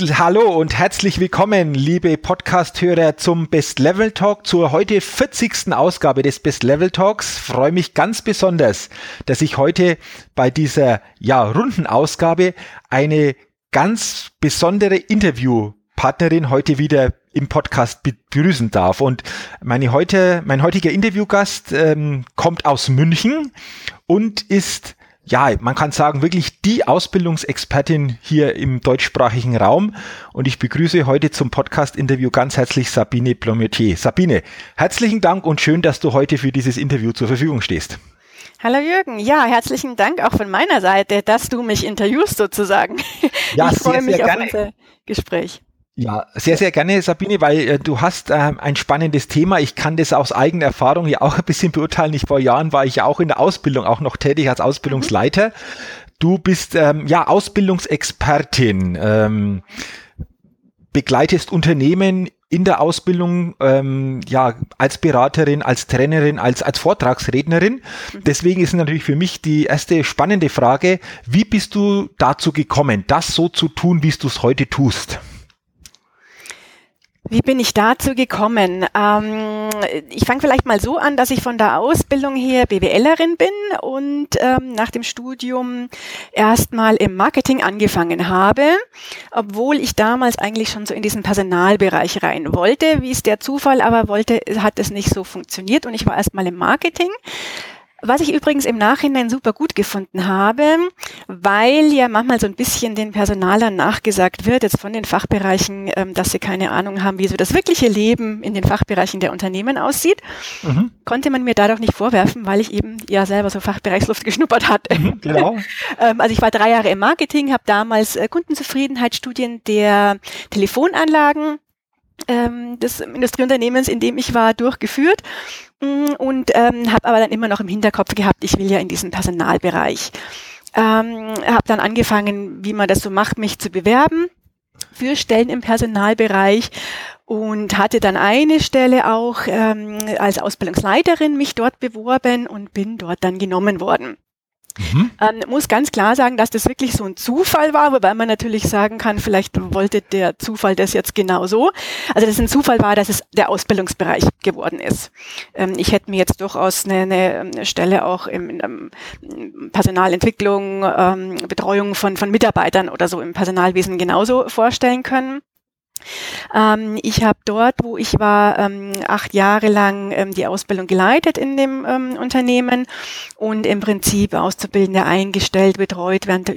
Hallo und herzlich willkommen, liebe Podcast-Hörer zum Best Level Talk, zur heute 40. Ausgabe des Best Level Talks. Freue mich ganz besonders, dass ich heute bei dieser ja, runden Ausgabe eine ganz besondere Interviewpartnerin heute wieder im Podcast begrüßen darf. Und meine heute, mein heutiger Interviewgast ähm, kommt aus München und ist ja, man kann sagen, wirklich die Ausbildungsexpertin hier im deutschsprachigen Raum. Und ich begrüße heute zum Podcast-Interview ganz herzlich Sabine Blometier. Sabine, herzlichen Dank und schön, dass du heute für dieses Interview zur Verfügung stehst. Hallo Jürgen, ja, herzlichen Dank auch von meiner Seite, dass du mich interviewst sozusagen. Ja, ich freue mich auf unser Gespräch. Ja, sehr, sehr gerne, Sabine, weil äh, du hast äh, ein spannendes Thema. Ich kann das aus eigener Erfahrung ja auch ein bisschen beurteilen. Ich vor Jahren war ich ja auch in der Ausbildung, auch noch tätig als Ausbildungsleiter. Du bist ähm, ja Ausbildungsexpertin, ähm, begleitest Unternehmen in der Ausbildung ähm, ja als Beraterin, als Trainerin, als als Vortragsrednerin. Mhm. Deswegen ist natürlich für mich die erste spannende Frage: Wie bist du dazu gekommen, das so zu tun, wie du es heute tust? Wie bin ich dazu gekommen? Ähm, ich fange vielleicht mal so an, dass ich von der Ausbildung her BWLerin bin und ähm, nach dem Studium erstmal im Marketing angefangen habe, obwohl ich damals eigentlich schon so in diesen Personalbereich rein wollte. Wie es der Zufall aber wollte, hat es nicht so funktioniert und ich war erstmal im Marketing was ich übrigens im Nachhinein super gut gefunden habe, weil ja manchmal so ein bisschen den Personalern nachgesagt wird, jetzt von den Fachbereichen, ähm, dass sie keine Ahnung haben, wie so das wirkliche Leben in den Fachbereichen der Unternehmen aussieht, mhm. konnte man mir dadurch nicht vorwerfen, weil ich eben ja selber so Fachbereichsluft geschnuppert hatte. Mhm, genau. ähm, also ich war drei Jahre im Marketing, habe damals äh, Kundenzufriedenheitsstudien der Telefonanlagen ähm, des Industrieunternehmens, in dem ich war, durchgeführt und ähm, habe aber dann immer noch im Hinterkopf gehabt, ich will ja in diesen Personalbereich. Ähm, habe dann angefangen, wie man das so macht, mich zu bewerben für Stellen im Personalbereich und hatte dann eine Stelle auch ähm, als Ausbildungsleiterin mich dort beworben und bin dort dann genommen worden. Mhm. Ähm, muss ganz klar sagen, dass das wirklich so ein Zufall war, wobei man natürlich sagen kann, vielleicht wollte der Zufall das jetzt genau so. Also dass ein Zufall war, dass es der Ausbildungsbereich geworden ist. Ähm, ich hätte mir jetzt durchaus eine, eine Stelle auch im, in, in Personalentwicklung, ähm, Betreuung von, von Mitarbeitern oder so im Personalwesen genauso vorstellen können. Ähm, ich habe dort, wo ich war, ähm, acht Jahre lang ähm, die Ausbildung geleitet in dem ähm, Unternehmen und im Prinzip Auszubildende eingestellt, betreut während der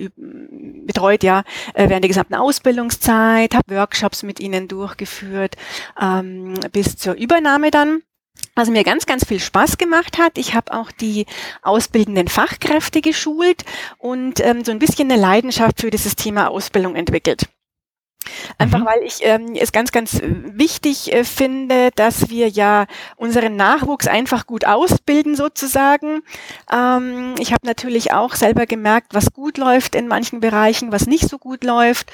betreut ja äh, während der gesamten Ausbildungszeit, habe Workshops mit ihnen durchgeführt ähm, bis zur Übernahme dann was mir ganz, ganz viel Spaß gemacht hat. Ich habe auch die ausbildenden Fachkräfte geschult und ähm, so ein bisschen eine Leidenschaft für dieses Thema Ausbildung entwickelt. Einfach mhm. weil ich ähm, es ganz, ganz wichtig äh, finde, dass wir ja unseren Nachwuchs einfach gut ausbilden sozusagen. Ähm, ich habe natürlich auch selber gemerkt, was gut läuft in manchen Bereichen, was nicht so gut läuft.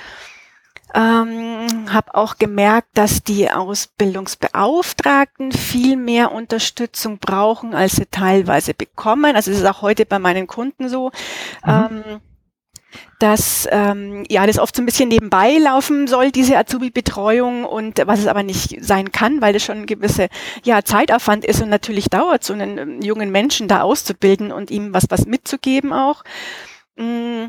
Ähm, habe auch gemerkt, dass die Ausbildungsbeauftragten viel mehr Unterstützung brauchen, als sie teilweise bekommen. Also es ist auch heute bei meinen Kunden so. Mhm. Ähm, dass ähm, ja das oft so ein bisschen nebenbei laufen soll, diese Azubi-Betreuung und was es aber nicht sein kann, weil das schon ein gewisse ja, Zeitaufwand ist und natürlich dauert, so einen ähm, jungen Menschen da auszubilden und ihm was, was mitzugeben auch. Mm.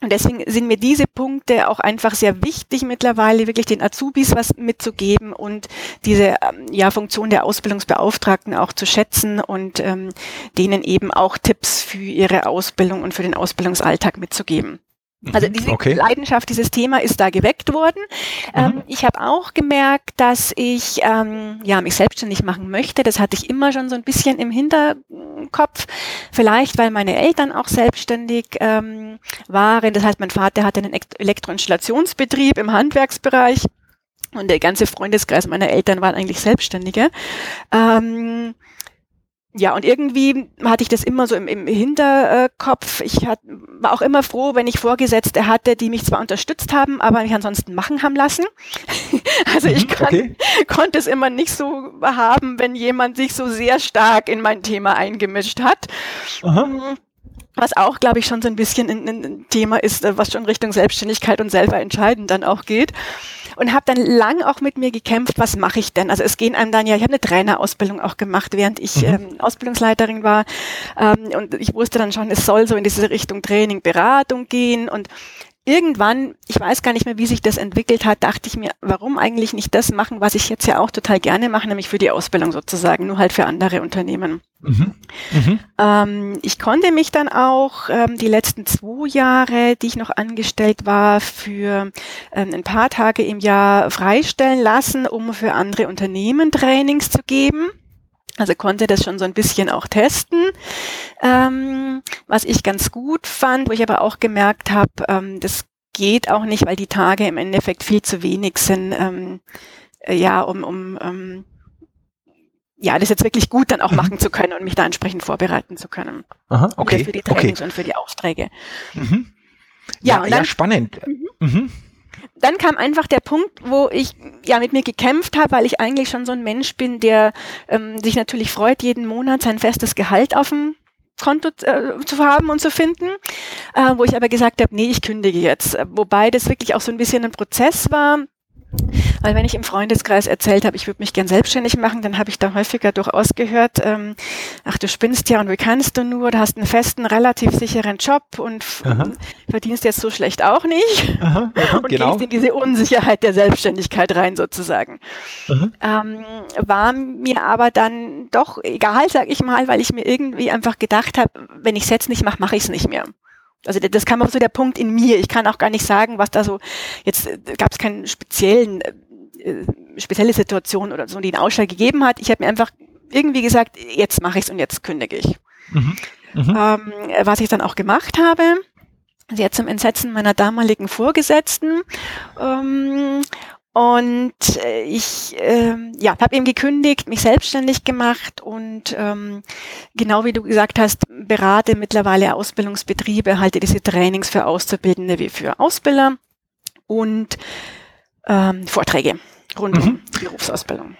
Und deswegen sind mir diese Punkte auch einfach sehr wichtig mittlerweile, wirklich den Azubis was mitzugeben und diese ähm, ja, Funktion der Ausbildungsbeauftragten auch zu schätzen und ähm, denen eben auch Tipps für ihre Ausbildung und für den Ausbildungsalltag mitzugeben. Also mhm. diese okay. Leidenschaft, dieses Thema ist da geweckt worden. Mhm. Ähm, ich habe auch gemerkt, dass ich ähm, ja mich selbstständig machen möchte. Das hatte ich immer schon so ein bisschen im Hinterkopf. Vielleicht, weil meine Eltern auch selbstständig ähm, waren. Das heißt, mein Vater hatte einen Elektroinstallationsbetrieb im Handwerksbereich. Und der ganze Freundeskreis meiner Eltern waren eigentlich Selbstständige. Ähm, ja, und irgendwie hatte ich das immer so im, im Hinterkopf. Ich hat, war auch immer froh, wenn ich Vorgesetzte hatte, die mich zwar unterstützt haben, aber mich ansonsten machen haben lassen. also ich mhm, kann, okay. konnte es immer nicht so haben, wenn jemand sich so sehr stark in mein Thema eingemischt hat. Aha. Was auch, glaube ich, schon so ein bisschen ein, ein Thema ist, was schon Richtung Selbstständigkeit und selber entscheiden dann auch geht und habe dann lang auch mit mir gekämpft, was mache ich denn? Also es gehen einem dann ja, ich habe eine Trainerausbildung auch gemacht, während ich mhm. ähm, Ausbildungsleiterin war ähm, und ich wusste dann schon, es soll so in diese Richtung Training, Beratung gehen und irgendwann, ich weiß gar nicht mehr, wie sich das entwickelt hat, dachte ich mir, warum eigentlich nicht das machen, was ich jetzt ja auch total gerne mache, nämlich für die Ausbildung sozusagen, nur halt für andere Unternehmen. Mhm. Mhm. Ähm, ich konnte mich dann auch ähm, die letzten zwei Jahre, die ich noch angestellt war, für ähm, ein paar Tage im Jahr freistellen lassen, um für andere Unternehmen Trainings zu geben. Also konnte das schon so ein bisschen auch testen, ähm, was ich ganz gut fand, wo ich aber auch gemerkt habe, ähm, das geht auch nicht, weil die Tage im Endeffekt viel zu wenig sind, ähm, äh, ja, um, um ähm, ja, das jetzt wirklich gut dann auch mhm. machen zu können und mich da entsprechend vorbereiten zu können. Aha, okay. Für die Trainings okay. und für die Aufträge. Mhm. Ja, ja, dann, ja, spannend. Mhm. Dann kam einfach der Punkt, wo ich ja mit mir gekämpft habe, weil ich eigentlich schon so ein Mensch bin, der ähm, sich natürlich freut, jeden Monat sein festes Gehalt auf dem Konto äh, zu haben und zu finden, äh, wo ich aber gesagt habe, nee, ich kündige jetzt. Wobei das wirklich auch so ein bisschen ein Prozess war, weil wenn ich im Freundeskreis erzählt habe, ich würde mich gern selbstständig machen, dann habe ich da häufiger durchaus gehört, ähm, ach du spinnst ja und wie kannst du nur, du hast einen festen, relativ sicheren Job und Aha. verdienst jetzt so schlecht auch nicht Aha, ja, und genau. gehst in diese Unsicherheit der Selbstständigkeit rein sozusagen. Ähm, war mir aber dann doch egal, sag ich mal, weil ich mir irgendwie einfach gedacht habe, wenn ich es jetzt nicht mache, mache ich es nicht mehr. Also das kam auch so der Punkt in mir. Ich kann auch gar nicht sagen, was da so, jetzt äh, gab es keinen speziellen, äh, äh, spezielle Situation oder so, die einen Ausschlag gegeben hat. Ich habe mir einfach irgendwie gesagt, jetzt mache ich es und jetzt kündige ich. Mhm. Mhm. Ähm, was ich dann auch gemacht habe, sehr zum Entsetzen meiner damaligen Vorgesetzten. Ähm, und äh, ich äh, ja, habe eben gekündigt, mich selbstständig gemacht und ähm, genau wie du gesagt hast, berate mittlerweile Ausbildungsbetriebe, halte diese Trainings für Auszubildende wie für Ausbilder und ähm, Vorträge rund mhm. um Berufsausbildung.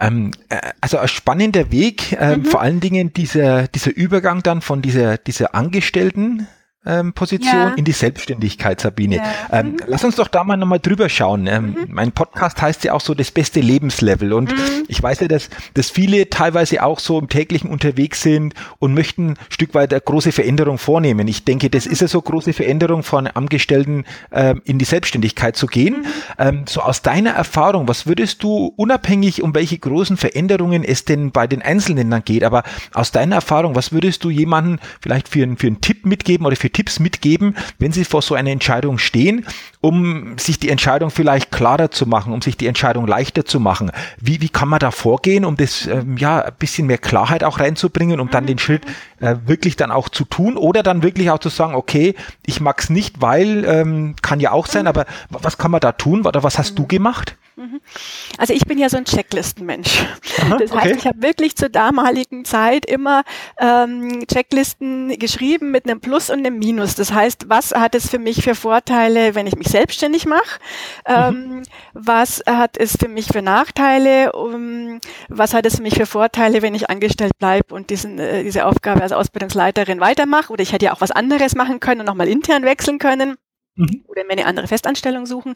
Ähm, äh, also ein spannender Weg, ähm, mhm. vor allen Dingen dieser, dieser Übergang dann von dieser, dieser Angestellten ähm, Position ja. in die Selbstständigkeit, Sabine. Ja. Ähm, mhm. Lass uns doch da mal nochmal drüber schauen. Ähm, mhm. Mein Podcast heißt ja auch so das beste Lebenslevel und mhm. ich weiß ja, dass, dass viele teilweise auch so im täglichen unterwegs sind und möchten ein Stück weit eine große Veränderung vornehmen. Ich denke, das mhm. ist ja so große Veränderung von Angestellten ähm, in die Selbstständigkeit zu gehen. Mhm. Ähm, so aus deiner Erfahrung, was würdest du unabhängig um welche großen Veränderungen es denn bei den Einzelnen dann geht, aber aus deiner Erfahrung, was würdest du jemanden vielleicht für, für einen Tipp mitgeben oder für Tipps mitgeben, wenn Sie vor so einer Entscheidung stehen, um sich die Entscheidung vielleicht klarer zu machen, um sich die Entscheidung leichter zu machen? Wie, wie kann man da vorgehen, um das ähm, ja ein bisschen mehr Klarheit auch reinzubringen, um dann mhm. den Schritt äh, wirklich dann auch zu tun oder dann wirklich auch zu sagen, okay, ich mag es nicht, weil ähm, kann ja auch sein, mhm. aber was kann man da tun oder was hast mhm. du gemacht? Mhm. Also ich bin ja so ein Checklistenmensch. Aha, das heißt, okay. ich habe wirklich zur damaligen Zeit immer ähm, Checklisten geschrieben mit einem Plus und einem Minus. Das heißt, was hat es für mich für Vorteile, wenn ich mich selbstständig mache? Ähm, mhm. Was hat es für mich für Nachteile? Um, was hat es für mich für Vorteile, wenn ich angestellt bleibe und diesen, äh, diese Aufgabe als Ausbildungsleiterin weitermache? Oder ich hätte ja auch was anderes machen können und nochmal intern wechseln können mhm. oder mir eine andere Festanstellung suchen.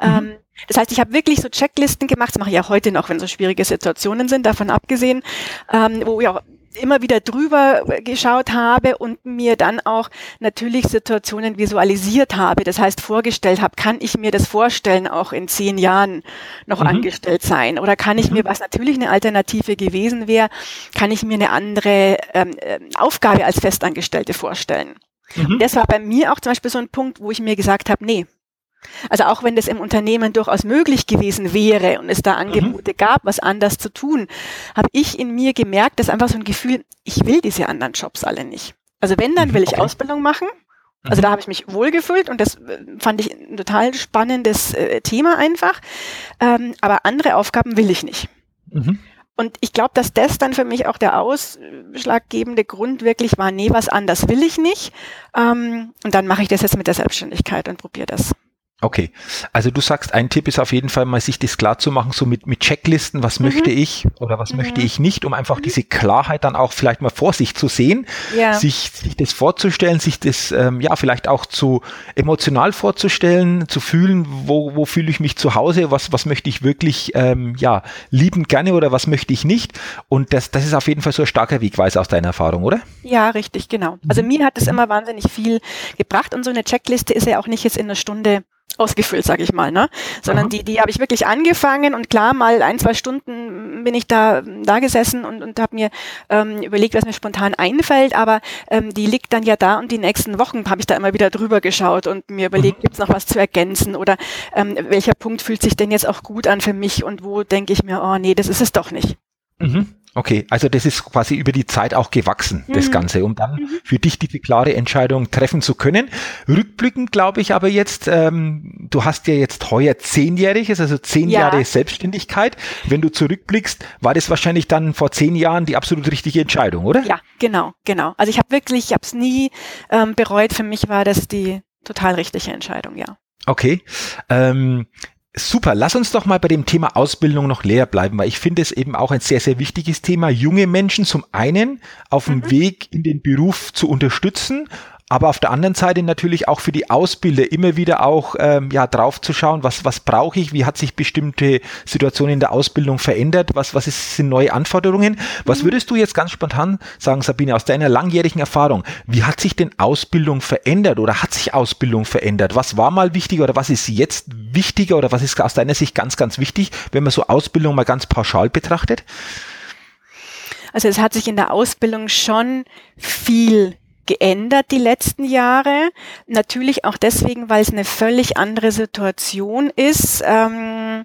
Mhm. Ähm, das heißt, ich habe wirklich so Checklisten gemacht, das mache ich ja heute noch, wenn so schwierige Situationen sind, davon abgesehen, ähm, wo ich auch immer wieder drüber geschaut habe und mir dann auch natürlich Situationen visualisiert habe. Das heißt, vorgestellt habe, kann ich mir das vorstellen, auch in zehn Jahren noch mhm. angestellt sein? Oder kann ich mhm. mir, was natürlich eine Alternative gewesen wäre, kann ich mir eine andere ähm, äh, Aufgabe als Festangestellte vorstellen? Mhm. Das war bei mir auch zum Beispiel so ein Punkt, wo ich mir gesagt habe, nee, Also auch wenn das im Unternehmen durchaus möglich gewesen wäre und es da mhm. Angebote mhm. gab, was anders zu tun, habe ich in mir gemerkt, dass einfach so ein Gefühl, ich will diese anderen Jobs alle nicht. Also wenn, dann mhm, will ich okay. Ausbildung machen. Also mhm. da habe ich mich wohlgefühlt und das äh, fand ich ein total spannendes äh, Thema einfach. Ähm, aber andere Aufgaben will ich nicht. Mhm. Und ich glaube, dass das dann für mich auch der ausschlaggebende Grund wirklich war, nee, was anders will ich nicht. Ähm, und dann mache ich das jetzt mit der Selbstständigkeit und probiere das. Okay, also du sagst, ein Tipp ist auf jeden Fall mal, sich das klar zu machen, so mit, mit Checklisten, was mhm. möchte ich oder was mhm. möchte ich nicht, um einfach mhm. diese Klarheit dann auch vielleicht mal vor sich zu sehen, ja. sich, sich das vorzustellen, sich das ähm, ja vielleicht auch zu emotional vorzustellen, zu fühlen, wo, wo fühle ich mich zu Hause, was, was möchte ich wirklich ähm, ja lieben gerne oder was möchte ich nicht. Und das, das ist auf jeden Fall so ein starker Wegweiser aus deiner Erfahrung, oder? Ja, richtig, genau. Also mhm. mir hat es immer wahnsinnig viel gebracht und so eine Checkliste ist ja auch nicht jetzt in einer Stunde ausgefüllt, sage ich mal, ne? Sondern Aha. die, die habe ich wirklich angefangen und klar, mal ein, zwei Stunden bin ich da, da gesessen und, und habe mir ähm, überlegt, was mir spontan einfällt, aber ähm, die liegt dann ja da und die nächsten Wochen habe ich da immer wieder drüber geschaut und mir überlegt, mhm. gibt's noch was zu ergänzen oder ähm, welcher Punkt fühlt sich denn jetzt auch gut an für mich und wo denke ich mir, oh nee, das ist es doch nicht. Mhm. Okay, also das ist quasi über die Zeit auch gewachsen, mhm. das Ganze, um dann mhm. für dich diese klare Entscheidung treffen zu können. Rückblickend glaube ich aber jetzt, ähm, du hast ja jetzt heuer zehnjähriges, also zehn ja. Jahre Selbstständigkeit. Wenn du zurückblickst, war das wahrscheinlich dann vor zehn Jahren die absolut richtige Entscheidung, oder? Ja, genau, genau. Also ich habe wirklich, ich habe es nie ähm, bereut. Für mich war das die total richtige Entscheidung, ja. Okay. Ähm, Super, lass uns doch mal bei dem Thema Ausbildung noch leer bleiben, weil ich finde es eben auch ein sehr, sehr wichtiges Thema, junge Menschen zum einen auf dem mhm. Weg in den Beruf zu unterstützen aber auf der anderen Seite natürlich auch für die Ausbilder immer wieder auch ähm, ja drauf zu schauen, was was brauche ich, wie hat sich bestimmte Situationen in der Ausbildung verändert, was was ist, sind neue Anforderungen. Was mhm. würdest du jetzt ganz spontan sagen, Sabine, aus deiner langjährigen Erfahrung, wie hat sich denn Ausbildung verändert oder hat sich Ausbildung verändert? Was war mal wichtiger oder was ist jetzt wichtiger oder was ist aus deiner Sicht ganz ganz wichtig, wenn man so Ausbildung mal ganz pauschal betrachtet? Also es hat sich in der Ausbildung schon viel geändert die letzten Jahre. Natürlich auch deswegen, weil es eine völlig andere Situation ist. Ähm,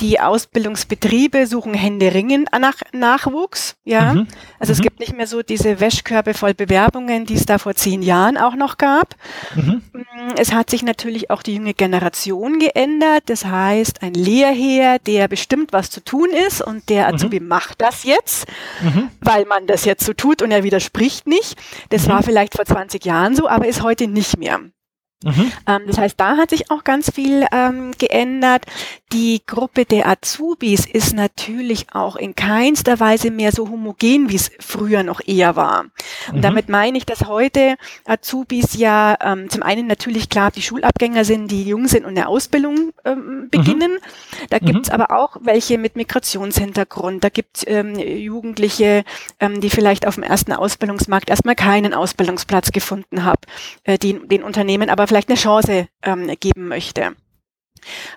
die Ausbildungsbetriebe suchen händeringend nach Nachwuchs. Ja, mhm. also es mhm. gibt nicht mehr so diese Wäschkörbe voll Bewerbungen, die es da vor zehn Jahren auch noch gab. Mhm. Mm, es hat sich natürlich auch die junge Generation geändert. Das heißt, ein Lehrherr, der bestimmt, was zu tun ist und der mhm. Azubi macht das jetzt, mhm. weil man das jetzt so tut und er widerspricht nicht. Das mhm. war vielleicht vor 20 Jahren so, aber ist heute nicht mehr. Mhm. Ähm, das heißt, da hat sich auch ganz viel ähm, geändert. Die Gruppe der Azubis ist natürlich auch in keinster Weise mehr so homogen, wie es früher noch eher war. Und mhm. damit meine ich, dass heute Azubis ja ähm, zum einen natürlich klar die Schulabgänger sind, die jung sind und eine Ausbildung ähm, beginnen. Mhm. Da gibt's mhm. aber auch welche mit Migrationshintergrund. Da gibt's ähm, Jugendliche, ähm, die vielleicht auf dem ersten Ausbildungsmarkt erstmal keinen Ausbildungsplatz gefunden haben, äh, die den Unternehmen aber vielleicht eine Chance ähm, geben möchte.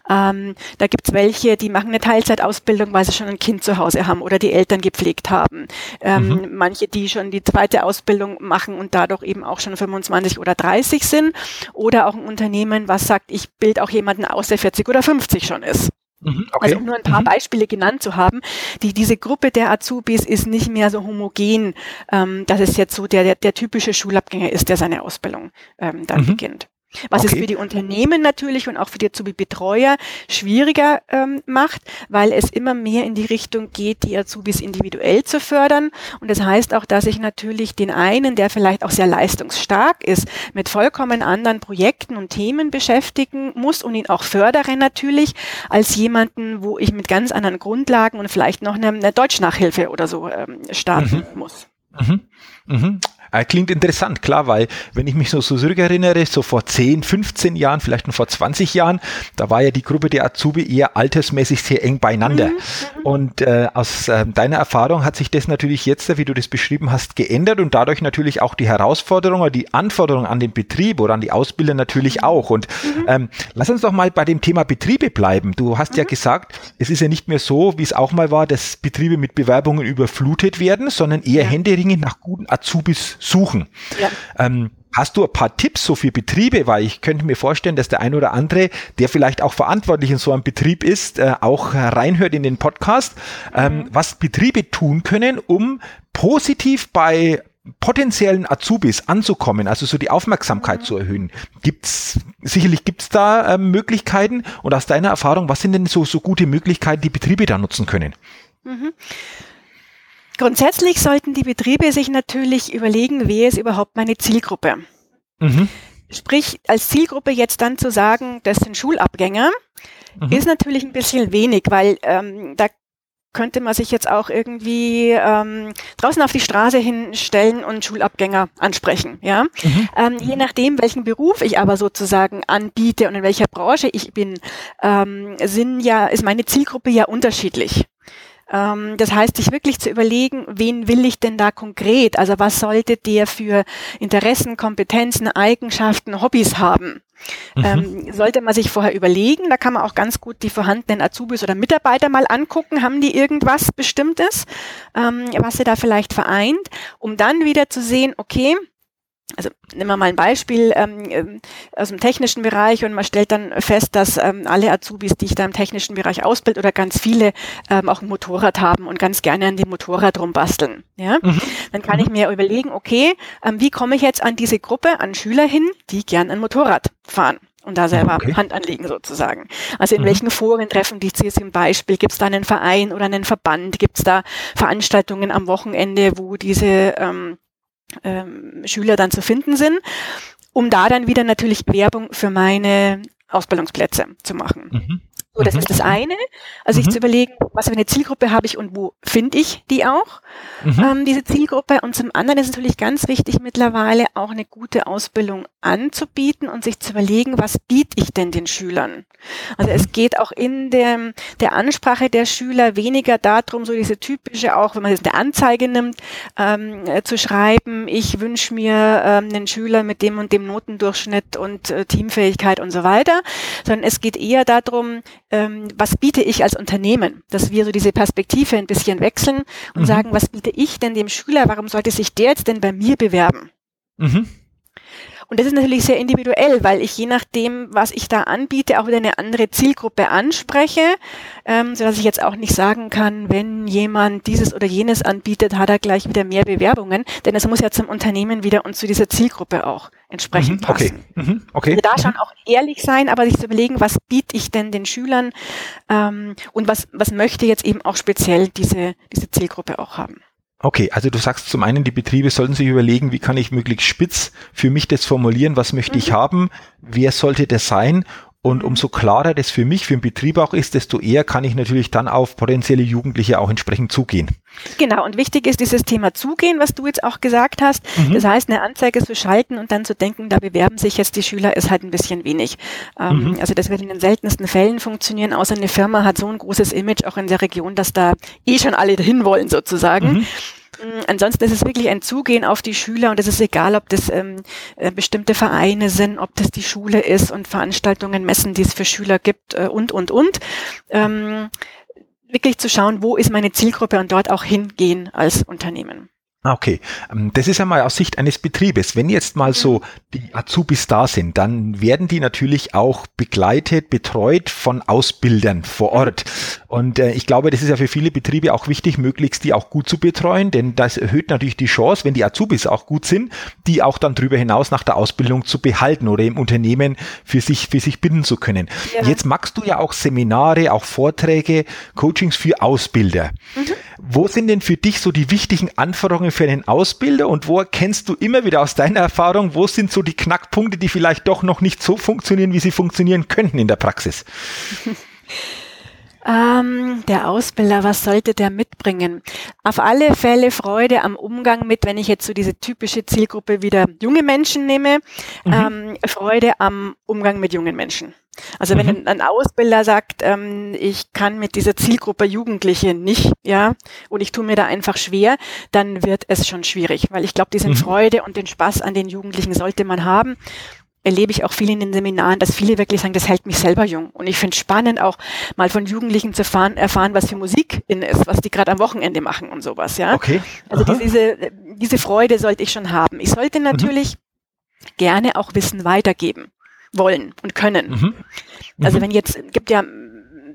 Ähm, da gibt's welche, die machen eine Teilzeitausbildung, weil sie schon ein Kind zu Hause haben oder die Eltern gepflegt haben. Ähm, mhm. Manche, die schon die zweite Ausbildung machen und dadurch eben auch schon 25 oder 30 sind. Oder auch ein Unternehmen, was sagt, ich bilde auch jemanden aus, der 40 oder 50 schon ist. Mhm, okay. Also um nur ein paar mhm. Beispiele genannt zu haben, die, diese Gruppe der Azubis ist nicht mehr so homogen, ähm, dass es jetzt so der, der, der typische Schulabgänger ist, der seine Ausbildung ähm, dann mhm. beginnt. Was okay. es für die Unternehmen natürlich und auch für die Azubi-Betreuer schwieriger ähm, macht, weil es immer mehr in die Richtung geht, die Azubis individuell zu fördern. Und das heißt auch, dass ich natürlich den einen, der vielleicht auch sehr leistungsstark ist, mit vollkommen anderen Projekten und Themen beschäftigen muss und ihn auch fördere natürlich, als jemanden, wo ich mit ganz anderen Grundlagen und vielleicht noch eine, eine Deutschnachhilfe oder so ähm, starten mhm. muss. Mhm. Mhm. Äh, klingt interessant, klar, weil wenn ich mich so, so zurückerinnere, so vor 10, 15 Jahren, vielleicht nur vor 20 Jahren, da war ja die Gruppe der Azubi eher altersmäßig sehr eng beieinander. Mhm. mhm. Und äh, aus äh, deiner Erfahrung hat sich das natürlich jetzt, wie du das beschrieben hast, geändert und dadurch natürlich auch die Herausforderung oder die Anforderungen an den Betrieb oder an die Ausbilder natürlich mhm. auch. Und mhm. ähm, lass uns doch mal bei dem Thema Betriebe bleiben. Du hast ja mhm. gesagt, es ist ja nicht mehr so, wie es auch mal war, dass Betriebe mit Bewerbungen überflutet werden, sondern eher ja. händeringend nach guten Azubis suchen. Ja. Ähm, Hast du ein paar Tipps so für Betriebe? Weil ich könnte mir vorstellen, dass der ein oder andere, der vielleicht auch verantwortlich in so einem Betrieb ist, äh, auch reinhört in den Podcast, ähm, mhm. was Betriebe tun können, um positiv bei potenziellen Azubis anzukommen, also so die Aufmerksamkeit mhm. zu erhöhen. Gibt's sicherlich gibt's da äh, Möglichkeiten und aus deiner Erfahrung, was sind denn so so gute Möglichkeiten, die Betriebe da nutzen können? Mhm. Grundsätzlich sollten die Betriebe sich natürlich überlegen, wer ist überhaupt meine Zielgruppe. Mhm. Sprich, als Zielgruppe jetzt dann zu sagen, das sind Schulabgänger, mhm. ist natürlich ein bisschen wenig, weil ähm, da könnte man sich jetzt auch irgendwie ähm, draußen auf die Straße hinstellen und Schulabgänger ansprechen. Ja, mhm. ähm, je nachdem, welchen Beruf ich aber sozusagen anbiete und in welcher Branche ich bin, ähm, sind ja ist meine Zielgruppe ja unterschiedlich. Ähm, das heißt, sich wirklich zu überlegen, wen will ich denn da konkret? Also was sollte der für Interessen, Kompetenzen, Eigenschaften, Hobbys haben? Mhm. Ähm, sollte man sich vorher überlegen, da kann man auch ganz gut die vorhandenen Azubis oder Mitarbeiter mal angucken, haben die irgendwas Bestimmtes, ähm, was sie da vielleicht vereint, um dann wieder zu sehen, okay, also nehmen wir mal ein Beispiel ähm, ähm, aus dem technischen Bereich und man stellt dann fest, dass ähm, alle Azubis, die ich da im technischen Bereich ausbilde oder ganz viele ähm, auch ein Motorrad haben und ganz gerne an dem Motorrad rumbasteln. Ja? Mhm. Dann kann mhm. ich mir überlegen, okay, ähm, wie komme ich jetzt an diese Gruppe an Schüler hin, die gern ein Motorrad fahren? und da selber okay. Hand anlegen sozusagen. Also in mhm. welchen Foren treffen die sich zum Beispiel? Gibt es da einen Verein oder einen Verband? Gibt es da Veranstaltungen am Wochenende, wo diese ähm, ähm, Schüler dann zu finden sind, um da dann wieder natürlich Werbung für meine Ausbildungsplätze zu machen. Mhm. So, das mhm. ist das eine. Also mhm. sich zu überlegen, was für eine Zielgruppe habe ich und wo finde ich die auch, mhm. ähm, diese Zielgruppe. Und zum anderen ist es natürlich ganz wichtig, mittlerweile auch eine gute Ausbildung anzubieten und sich zu überlegen, was biete ich denn den Schülern? Also es mhm. geht auch in der, der Ansprache der Schüler weniger darum, so diese typische, auch wenn man jetzt eine Anzeige nimmt, ähm, äh, zu schreiben, ich wünsche mir ähm, einen Schüler mit dem und dem Notendurchschnitt und äh, Teamfähigkeit und so weiter, sondern es geht eher darum, ähm, was biete ich als Unternehmen, dass wir so diese Perspektive ein bisschen wechseln und mhm. sagen, was biete ich denn dem Schüler, warum sollte sich der jetzt denn bei mir bewerben? Mhm. Und das ist natürlich sehr individuell, weil ich je nachdem, was ich da anbiete, auch wieder eine andere Zielgruppe anspreche, ähm, so dass ich jetzt auch nicht sagen kann, wenn jemand dieses oder jenes anbietet, hat er gleich wieder mehr Bewerbungen, denn es muss ja zum Unternehmen wieder und zu dieser Zielgruppe auch entsprechend mhm, passen. Okay. Mhm, okay. Also da schon auch ehrlich sein, aber sich zu überlegen, was biete ich denn den Schülern ähm, und was, was möchte jetzt eben auch speziell diese, diese Zielgruppe auch haben. Okay, also du sagst zum einen, die Betriebe sollten sich überlegen, wie kann ich möglichst spitz für mich das formulieren, was möchte mhm. ich haben, wer sollte das sein und umso klarer das für mich, für den Betrieb auch ist, desto eher kann ich natürlich dann auf potenzielle Jugendliche auch entsprechend zugehen. Genau, und wichtig ist dieses Thema Zugehen, was du jetzt auch gesagt hast. Mhm. Das heißt, eine Anzeige zu schalten und dann zu denken, da bewerben sich jetzt die Schüler, ist halt ein bisschen wenig. Ähm, mhm. Also das wird in den seltensten Fällen funktionieren, außer eine Firma hat so ein großes Image auch in der Region, dass da eh schon alle dahin wollen sozusagen. Mhm. Mm, ansonsten ist es wirklich ein Zugehen auf die Schüler und es ist egal, ob das ähm, äh, bestimmte Vereine sind, ob das die Schule ist und Veranstaltungen, Messen, die es für Schüler gibt äh, und, und, und. Ähm, wirklich zu schauen, wo ist meine Zielgruppe und dort auch hingehen als Unternehmen. Ah, okay, ähm, das ist ja mal aus Sicht eines Betriebes. Wenn jetzt mal so mhm. die Azubis da sind, dann werden die natürlich auch begleitet, betreut von Ausbildern vor Ort. Und äh, ich glaube, das ist ja für viele Betriebe auch wichtig, möglichst die auch gut zu betreuen, denn das erhöht natürlich die Chance, wenn die Azubis auch gut sind, die auch dann darüber hinaus nach der Ausbildung zu behalten oder im Unternehmen für sich, für sich binden zu können. Ja. Jetzt magst du ja auch Seminare, auch Vorträge, Coachings für Ausbilder. Mhm. Wo sind denn für dich so die wichtigen Anforderungen für einen Ausbilder und wo erkennst du immer wieder aus deiner Erfahrung, wo sind so die Knackpunkte, die vielleicht doch noch nicht so funktionieren, wie sie funktionieren könnten in der Praxis? Ähm, der Ausbilder, was sollte der mitbringen? Auf alle Fälle Freude am Umgang mit, wenn ich jetzt so diese typische Zielgruppe wieder junge Menschen nehme, mhm. ähm, Freude am Umgang mit jungen Menschen. Also wenn mhm. ein Ausbilder sagt, ähm, ich kann mit dieser Zielgruppe Jugendliche nicht, ja, und ich tue mir da einfach schwer, dann wird es schon schwierig, weil ich glaube, diese mhm. Freude und den Spaß an den Jugendlichen sollte man haben erlebe ich auch viel in den Seminaren, dass viele wirklich sagen, das hält mich selber jung. Und ich finde es spannend, auch mal von Jugendlichen zu erfahren, erfahren, was für Musik in ist, was die gerade am Wochenende machen und sowas, ja. Okay. Also diese, diese Freude sollte ich schon haben. Ich sollte mhm. natürlich mhm gerne auch Wissen weitergeben wollen und können. Mhm. Also mhm. Also wenn jetzt gibt ja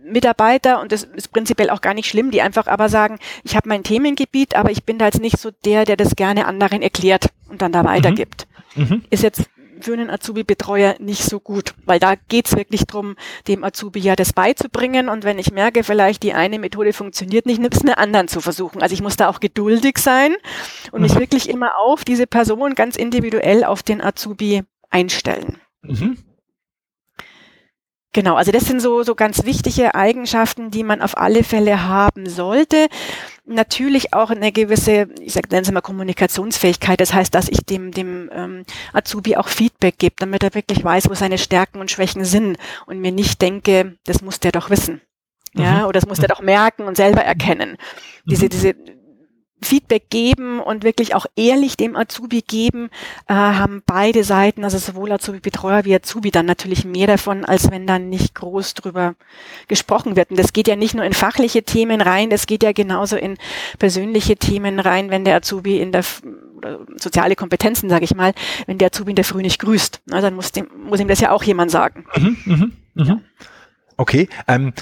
Mitarbeiter und das ist prinzipiell auch gar nicht schlimm, die einfach aber sagen, ich habe mein Themengebiet, aber ich bin da jetzt nicht so der, der das gerne anderen erklärt und dann da mhm. weitergibt. Ist jetzt für einen Azubi-Betreuer nicht so gut, weil da geht's wirklich drum, dem Azubi ja das beizubringen und wenn ich merke, vielleicht die eine Methode funktioniert nicht, nimm's eine anderen zu versuchen. Also ich muss da auch geduldig sein und mich mhm. wirklich immer auf diese Person ganz individuell auf den Azubi einstellen. Mhm. Genau, also das sind so, so ganz wichtige Eigenschaften, die man auf alle Fälle haben sollte. Natürlich auch eine gewisse, ich sage, nennen Sie mal Kommunikationsfähigkeit. Das heißt, dass ich dem, dem ähm, Azubi auch Feedback gebe, damit er wirklich weiß, wo seine Stärken und Schwächen sind und mir nicht denke, das muss der doch wissen. Ja, mhm. oder das muss der doch merken und selber erkennen. Diese, mhm. diese Feedback geben und wirklich auch ehrlich dem Azubi geben, äh, haben beide Seiten, also sowohl Azubi-Betreuer wie Azubi, dann natürlich mehr davon, als wenn dann nicht groß drüber gesprochen wird. Und das geht ja nicht nur in fachliche Themen rein, das geht ja genauso in persönliche Themen rein, wenn der Azubi in der oder soziale Kompetenzen, sage ich mal, wenn der Azubi in der Früh nicht grüßt, na, dann muss, dem, muss ihm das ja auch jemand sagen. Mhm, mh, mh. Ja. Okay, ähm,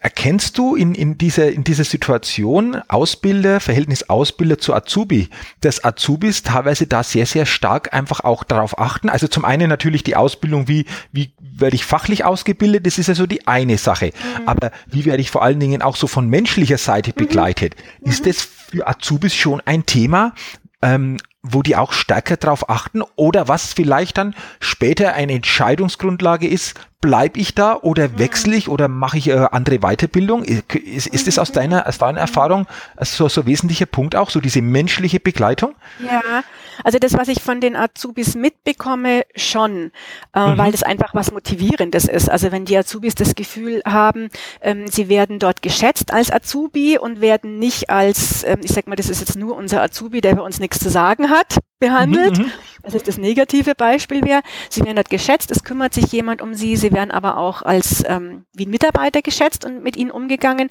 Erkennst du in, in, dieser, in dieser Situation Ausbilder, Verhältnis Ausbilder zu Azubi, dass Azubis teilweise da sehr, sehr stark einfach auch darauf achten? Also zum einen natürlich die Ausbildung, wie, wie werde ich fachlich ausgebildet, das ist ja so die eine Sache. Mhm. Aber wie werde ich vor allen Dingen auch so von menschlicher Seite mhm. begleitet? Mhm. Ist das für Azubis schon ein Thema? Ähm, wo die auch stärker darauf achten oder was vielleicht dann später eine Entscheidungsgrundlage ist, bleibe ich da oder mhm. wechsle ich oder mache ich äh, andere Weiterbildung? Ist, ist das aus mhm. deiner, aus deiner Erfahrung so, so wesentlicher Punkt auch, so diese menschliche Begleitung? Ja, also das, was ich von den Azubis mitbekomme, schon, äh, mhm. weil das einfach was Motivierendes ist. Also wenn die Azubis das Gefühl haben, ähm, sie werden dort geschätzt als Azubi und werden nicht als, ähm, ich sag mal, das ist jetzt nur unser Azubi, der bei uns nichts zu sagen hat, behandelt. Mhm, mhm. das ist das negative Beispiel wäre. Sie werden dort geschätzt, es kümmert sich jemand um sie, sie werden aber auch als ähm, wie ein Mitarbeiter geschätzt und mit ihnen umgegangen.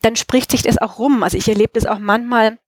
Dann spricht sich das auch rum. Also ich erlebe das auch manchmal,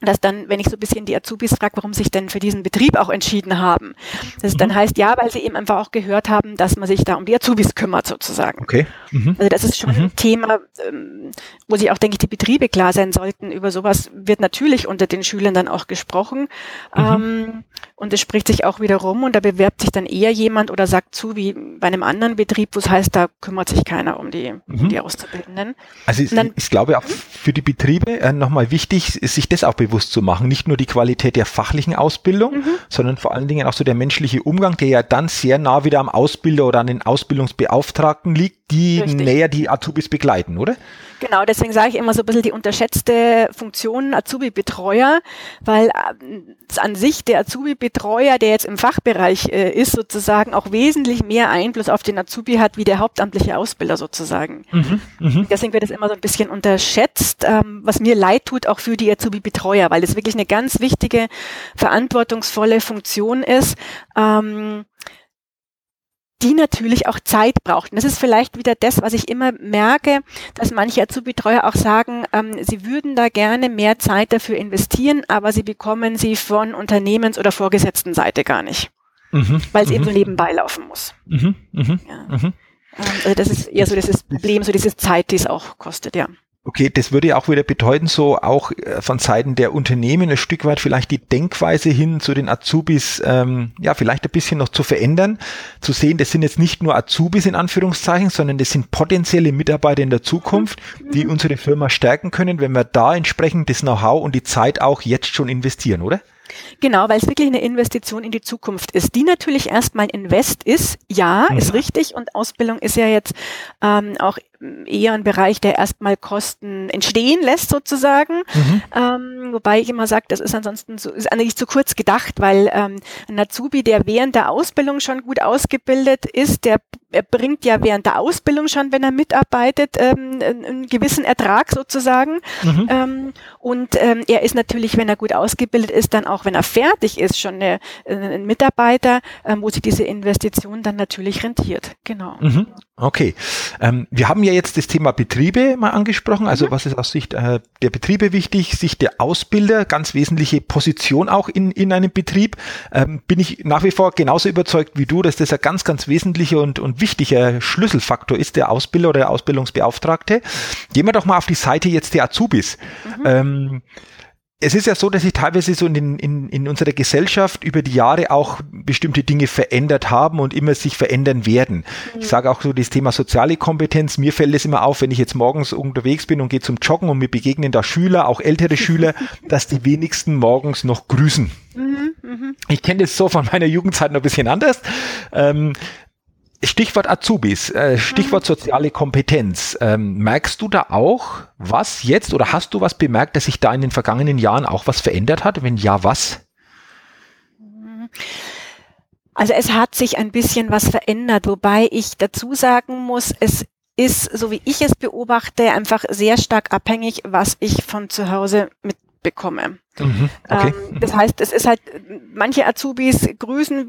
dass dann, wenn ich so ein bisschen die Azubis frage, warum sich denn für diesen Betrieb auch entschieden haben, das mhm. dann heißt, ja, weil sie eben einfach auch gehört haben, dass man sich da um die Azubis kümmert sozusagen. Okay. Mhm. Also das ist schon mhm. ein Thema, ähm, wo sich auch, denke ich, die Betriebe klar sein sollten. Über sowas wird natürlich unter den Schülern dann auch gesprochen. Mhm. Ähm, und es spricht sich auch wieder rum und da bewerbt sich dann eher jemand oder sagt zu, wie bei einem anderen Betrieb, wo es heißt, da kümmert sich keiner um die, um mhm. die Auszubildenden. Also ich, dann, ich glaube auch für die Betriebe äh, nochmal wichtig, sich das auch bewusst zu machen. Nicht nur die Qualität der fachlichen Ausbildung, mhm. sondern vor allen Dingen auch so der menschliche Umgang, der ja dann sehr nah wieder am Ausbilder oder an den Ausbildungsbeauftragten liegt, die Richtig. näher die Azubis begleiten, oder? Genau, deswegen sage ich immer so ein bisschen die unterschätzte Funktion Azubi-Betreuer, weil äh, an sich der Azubi-Betreuer, der jetzt im Fachbereich äh, ist, sozusagen auch wesentlich mehr Einfluss auf den Azubi hat, wie der hauptamtliche Ausbilder sozusagen. Mhm, mh. Deswegen wird es immer so ein bisschen unterschätzt, ähm, was mir leid tut, auch für die Azubi-Betreuer, weil es wirklich eine ganz wichtige, verantwortungsvolle Funktion ist. Ähm, die natürlich auch Zeit braucht. Und das ist vielleicht wieder das, was ich immer merke, dass manche Azubi-Betreuer auch sagen, ähm, sie würden da gerne mehr Zeit dafür investieren, aber sie bekommen sie von Unternehmens- oder Vorgesetzten Seite gar nicht, mhm. weil es mhm. eben so nebenbei laufen muss. Mhm. mhm. Ja. Mhm. Ähm, also das ist eher so dieses Problem, so diese Zeit, die es auch kostet, ja. Okay, das würde ja auch wieder bedeuten, so auch äh, von Seiten der Unternehmen ein Stück weit vielleicht die Denkweise hin zu den Azubis, ähm, ja, vielleicht ein bisschen noch zu verändern, zu sehen, das sind jetzt nicht nur Azubis in Anführungszeichen, sondern das sind potenzielle Mitarbeiter in der Zukunft, die unsere Firma stärken können, wenn wir da entsprechend das Know-how und die Zeit auch jetzt schon investieren, oder? Genau, weil es wirklich eine Investition in die Zukunft ist, die natürlich erstmal Invest ist, ja, mhm. ist richtig. Und Ausbildung ist ja jetzt ähm, auch eher ein Bereich, der erstmal Kosten entstehen lässt sozusagen. Mhm. Ähm, wobei ich immer sage, das ist ansonsten so, ist eigentlich zu kurz gedacht, weil ähm, ein Azubi, der während der Ausbildung schon gut ausgebildet ist, der er bringt ja während der Ausbildung schon, wenn er mitarbeitet, ähm, einen gewissen Ertrag sozusagen. Mhm. Ähm, und ähm, er ist natürlich, wenn er gut ausgebildet ist, dann auch, wenn er fertig ist, schon eine, ein Mitarbeiter, ähm, wo sich diese Investition dann natürlich rentiert. Genau. Mhm. Okay. Ähm, wir haben ja jetzt das Thema Betriebe mal angesprochen. Also mhm. was ist aus Sicht äh, der Betriebe wichtig? Sicht der Ausbilder, ganz wesentliche Position auch in, in einem Betrieb. Ähm, bin ich nach wie vor genauso überzeugt wie du, dass das ein ganz, ganz wesentlicher und, und wichtiger Schlüsselfaktor ist, der Ausbilder oder der Ausbildungsbeauftragte. Gehen wir doch mal auf die Seite jetzt der Azubis. Mhm. Ähm, es ist ja so, dass sich teilweise so in, in, in unserer Gesellschaft über die Jahre auch bestimmte Dinge verändert haben und immer sich verändern werden. Mhm. Ich sage auch so das Thema soziale Kompetenz. Mir fällt es immer auf, wenn ich jetzt morgens unterwegs bin und gehe zum Joggen und mir begegnen da Schüler, auch ältere Schüler, dass die wenigsten morgens noch grüßen. Mhm, mh. Ich kenne das so von meiner Jugendzeit noch ein bisschen anders. Ähm, Stichwort Azubis, äh, Stichwort mhm. soziale Kompetenz. Ähm, merkst du da auch was jetzt oder hast du was bemerkt, dass sich da in den vergangenen Jahren auch was verändert hat? Wenn ja, was? Also es hat sich ein bisschen was verändert, wobei ich dazu sagen muss, es ist, so wie ich es beobachte, einfach sehr stark abhängig, was ich von zu Hause mitbekomme. Mhm, okay. ähm, das heißt, es ist halt, manche Azubis grüßen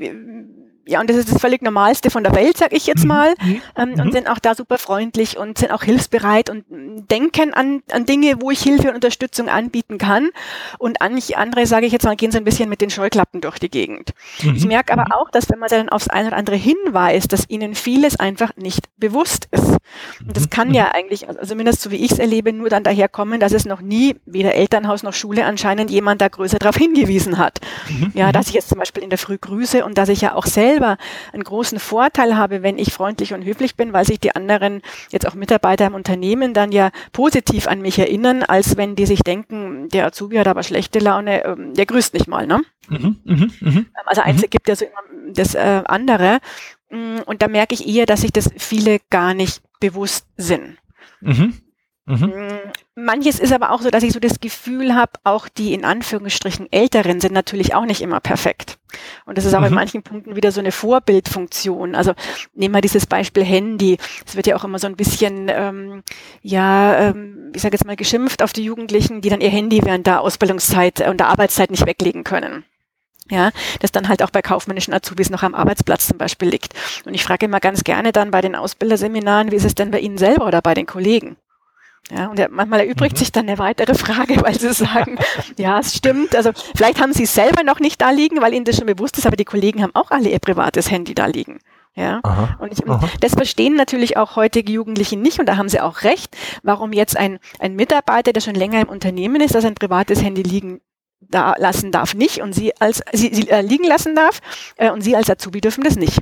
ja, und das ist das völlig Normalste von der Welt, sag ich jetzt mhm. mal, mhm. ähm, und mhm. sind auch da super freundlich und sind auch hilfsbereit und denken an, an Dinge, wo ich Hilfe und Unterstützung anbieten kann. Und an, andere, sage ich jetzt mal, gehen so ein bisschen mit den Scheuklappen durch die Gegend. Mhm. Ich merke aber auch, dass wenn man dann aufs eine oder andere hinweist, dass ihnen vieles einfach nicht bewusst ist. Und das kann ja eigentlich, also zumindest so wie ich es erlebe, nur dann daher kommen, dass es noch nie, weder Elternhaus noch Schule anscheinend, jemand da größer darauf hingewiesen hat. Ja, dass ich jetzt zum Beispiel in der Früh grüße und dass ich ja auch selber einen großen Vorteil habe, wenn ich freundlich und höflich bin, weil sich die anderen, jetzt auch Mitarbeiter im Unternehmen, dann ja positiv an mich erinnern, als wenn die sich denken, der Azubi hat aber schlechte Laune, ähm, der grüßt nicht mal. Ne? Mhm, mh, mh. Ähm, also eins mhm. gibt ja so immer das äh, andere. Mm, und da merke ich eher, dass sich das viele gar nicht bewusst sind. Mhm. Mhm. Mm, manches ist aber auch so, dass ich so das Gefühl habe, auch die in Anführungsstrichen Älteren sind natürlich auch nicht immer perfekt. Und das ist auch mhm. in manchen Punkten wieder so eine Vorbildfunktion. Also nehmen wir dieses Beispiel Handy. Es wird ja auch immer so ein bisschen, ähm, ja, ähm, ich sage jetzt mal, geschimpft auf die Jugendlichen, die dann ihr Handy während der Ausbildungszeit und der Arbeitszeit nicht weglegen können ja, das dann halt auch bei kaufmännischen Azubis noch am Arbeitsplatz zum Beispiel liegt. Und ich frage immer ganz gerne dann bei den Ausbilderseminaren, wie ist es denn bei Ihnen selber oder bei den Kollegen? Ja, und manchmal erübrigt mhm. sich dann eine weitere Frage, weil sie sagen, ja, es stimmt. Also vielleicht haben sie es selber noch nicht da liegen, weil ihnen das schon bewusst ist, aber die Kollegen haben auch alle ihr privates Handy da liegen. Ja, aha, und ich, das verstehen natürlich auch heutige Jugendliche nicht und da haben sie auch recht, warum jetzt ein, ein Mitarbeiter, der schon länger im Unternehmen ist, dass ein privates Handy liegen da lassen darf nicht und sie als sie, sie äh, liegen lassen darf äh, und sie als Azubi dürfen das nicht.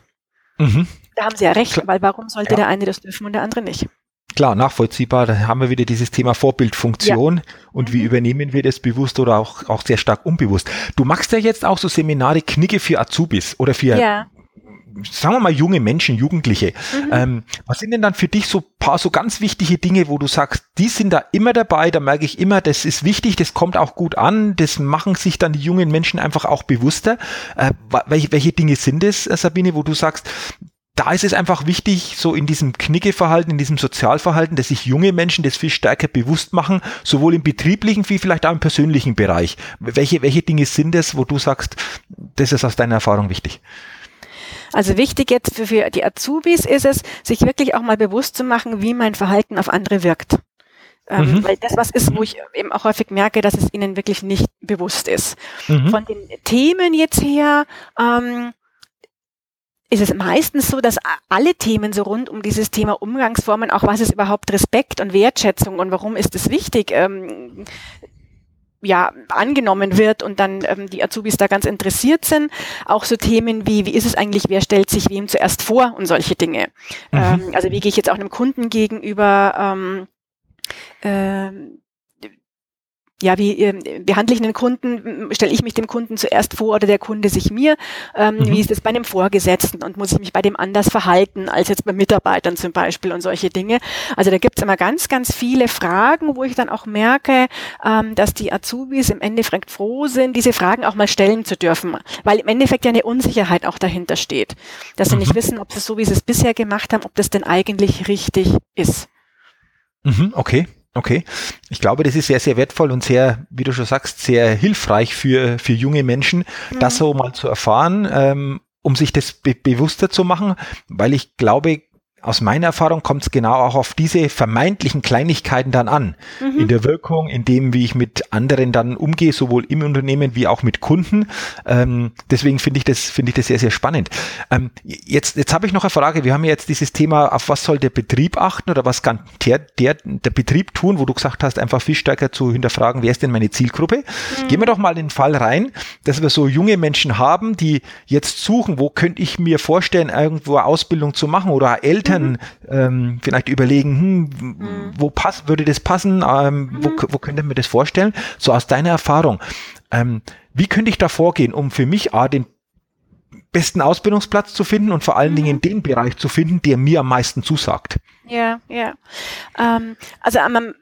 Mhm. Da haben sie ja recht, weil warum sollte ja. der eine das dürfen und der andere nicht? Klar, nachvollziehbar. Da haben wir wieder dieses Thema Vorbildfunktion ja. und wie mhm. übernehmen wir das bewusst oder auch, auch sehr stark unbewusst. Du machst ja jetzt auch so Seminare Knicke für Azubis oder für, ja. sagen wir mal, junge Menschen, Jugendliche. Mhm. Ähm, was sind denn dann für dich so paar so ganz wichtige Dinge, wo du sagst, die sind da immer dabei, da merke ich immer, das ist wichtig, das kommt auch gut an, das machen sich dann die jungen Menschen einfach auch bewusster. Äh, welche, welche Dinge sind es, äh, Sabine, wo du sagst, da ist es einfach wichtig, so in diesem Knickeverhalten, in diesem Sozialverhalten, dass sich junge Menschen das viel stärker bewusst machen, sowohl im betrieblichen wie vielleicht auch im persönlichen Bereich. Welche, welche Dinge sind es, wo du sagst, das ist aus deiner Erfahrung wichtig? Also wichtig jetzt für, für die Azubis ist es, sich wirklich auch mal bewusst zu machen, wie mein Verhalten auf andere wirkt. Ähm, mhm. Weil das was ist, wo ich eben auch häufig merke, dass es ihnen wirklich nicht bewusst ist. Mhm. Von den Themen jetzt her, ähm, ist es meistens so, dass alle Themen so rund um dieses Thema Umgangsformen, auch was ist überhaupt Respekt und Wertschätzung und warum ist es wichtig, ähm, ja, angenommen wird und dann ähm, die Azubis da ganz interessiert sind. Auch so Themen wie, wie ist es eigentlich, wer stellt sich wem zuerst vor und solche Dinge. Mhm. Ähm, also wie gehe ich jetzt auch einem Kunden gegenüber, ähm, ähm, ja, wie äh, behandle ich einen Kunden? Stelle ich mich dem Kunden zuerst vor oder der Kunde sich mir? Ähm, mhm. Wie ist es bei einem Vorgesetzten und muss ich mich bei dem anders verhalten als jetzt bei Mitarbeitern zum Beispiel und solche Dinge? Also da gibt es immer ganz, ganz viele Fragen, wo ich dann auch merke, ähm, dass die Azubis im Endeffekt froh sind, diese Fragen auch mal stellen zu dürfen, weil im Endeffekt ja eine Unsicherheit auch dahinter steht, dass sie mhm. nicht wissen, ob sie so, wie sie es bisher gemacht haben, ob das denn eigentlich richtig ist. Mhm, okay. Okay, ich glaube, das ist sehr, sehr wertvoll und sehr, wie du schon sagst, sehr hilfreich für, für junge Menschen, mhm. das so mal zu erfahren, ähm, um sich das be bewusster zu machen, weil ich glaube, aus meiner Erfahrung kommt es genau auch auf diese vermeintlichen Kleinigkeiten dann an. Mhm. In der Wirkung, in dem, wie ich mit anderen dann umgehe, sowohl im Unternehmen wie auch mit Kunden. Ähm, deswegen finde ich das, finde ich das sehr, sehr spannend. Ähm, jetzt, jetzt habe ich noch eine Frage. Wir haben ja jetzt dieses Thema, auf was soll der Betrieb achten oder was kann der, der, der Betrieb tun, wo du gesagt hast, einfach viel stärker zu hinterfragen, wer ist denn meine Zielgruppe? Mhm. Gehen wir doch mal in den Fall rein, dass wir so junge Menschen haben, die jetzt suchen, wo könnte ich mir vorstellen, irgendwo Ausbildung zu machen oder Eltern Eltern ähm, vielleicht überlegen, hm, mhm. wo passt, würde das passen, ähm, mhm. wo, wo könnte man das vorstellen? So aus deiner Erfahrung, ähm, wie könnte ich da vorgehen, um für mich A, den besten Ausbildungsplatz zu finden und vor allen mhm. Dingen den Bereich zu finden, der mir am meisten zusagt? Ja, ja. Ähm, also am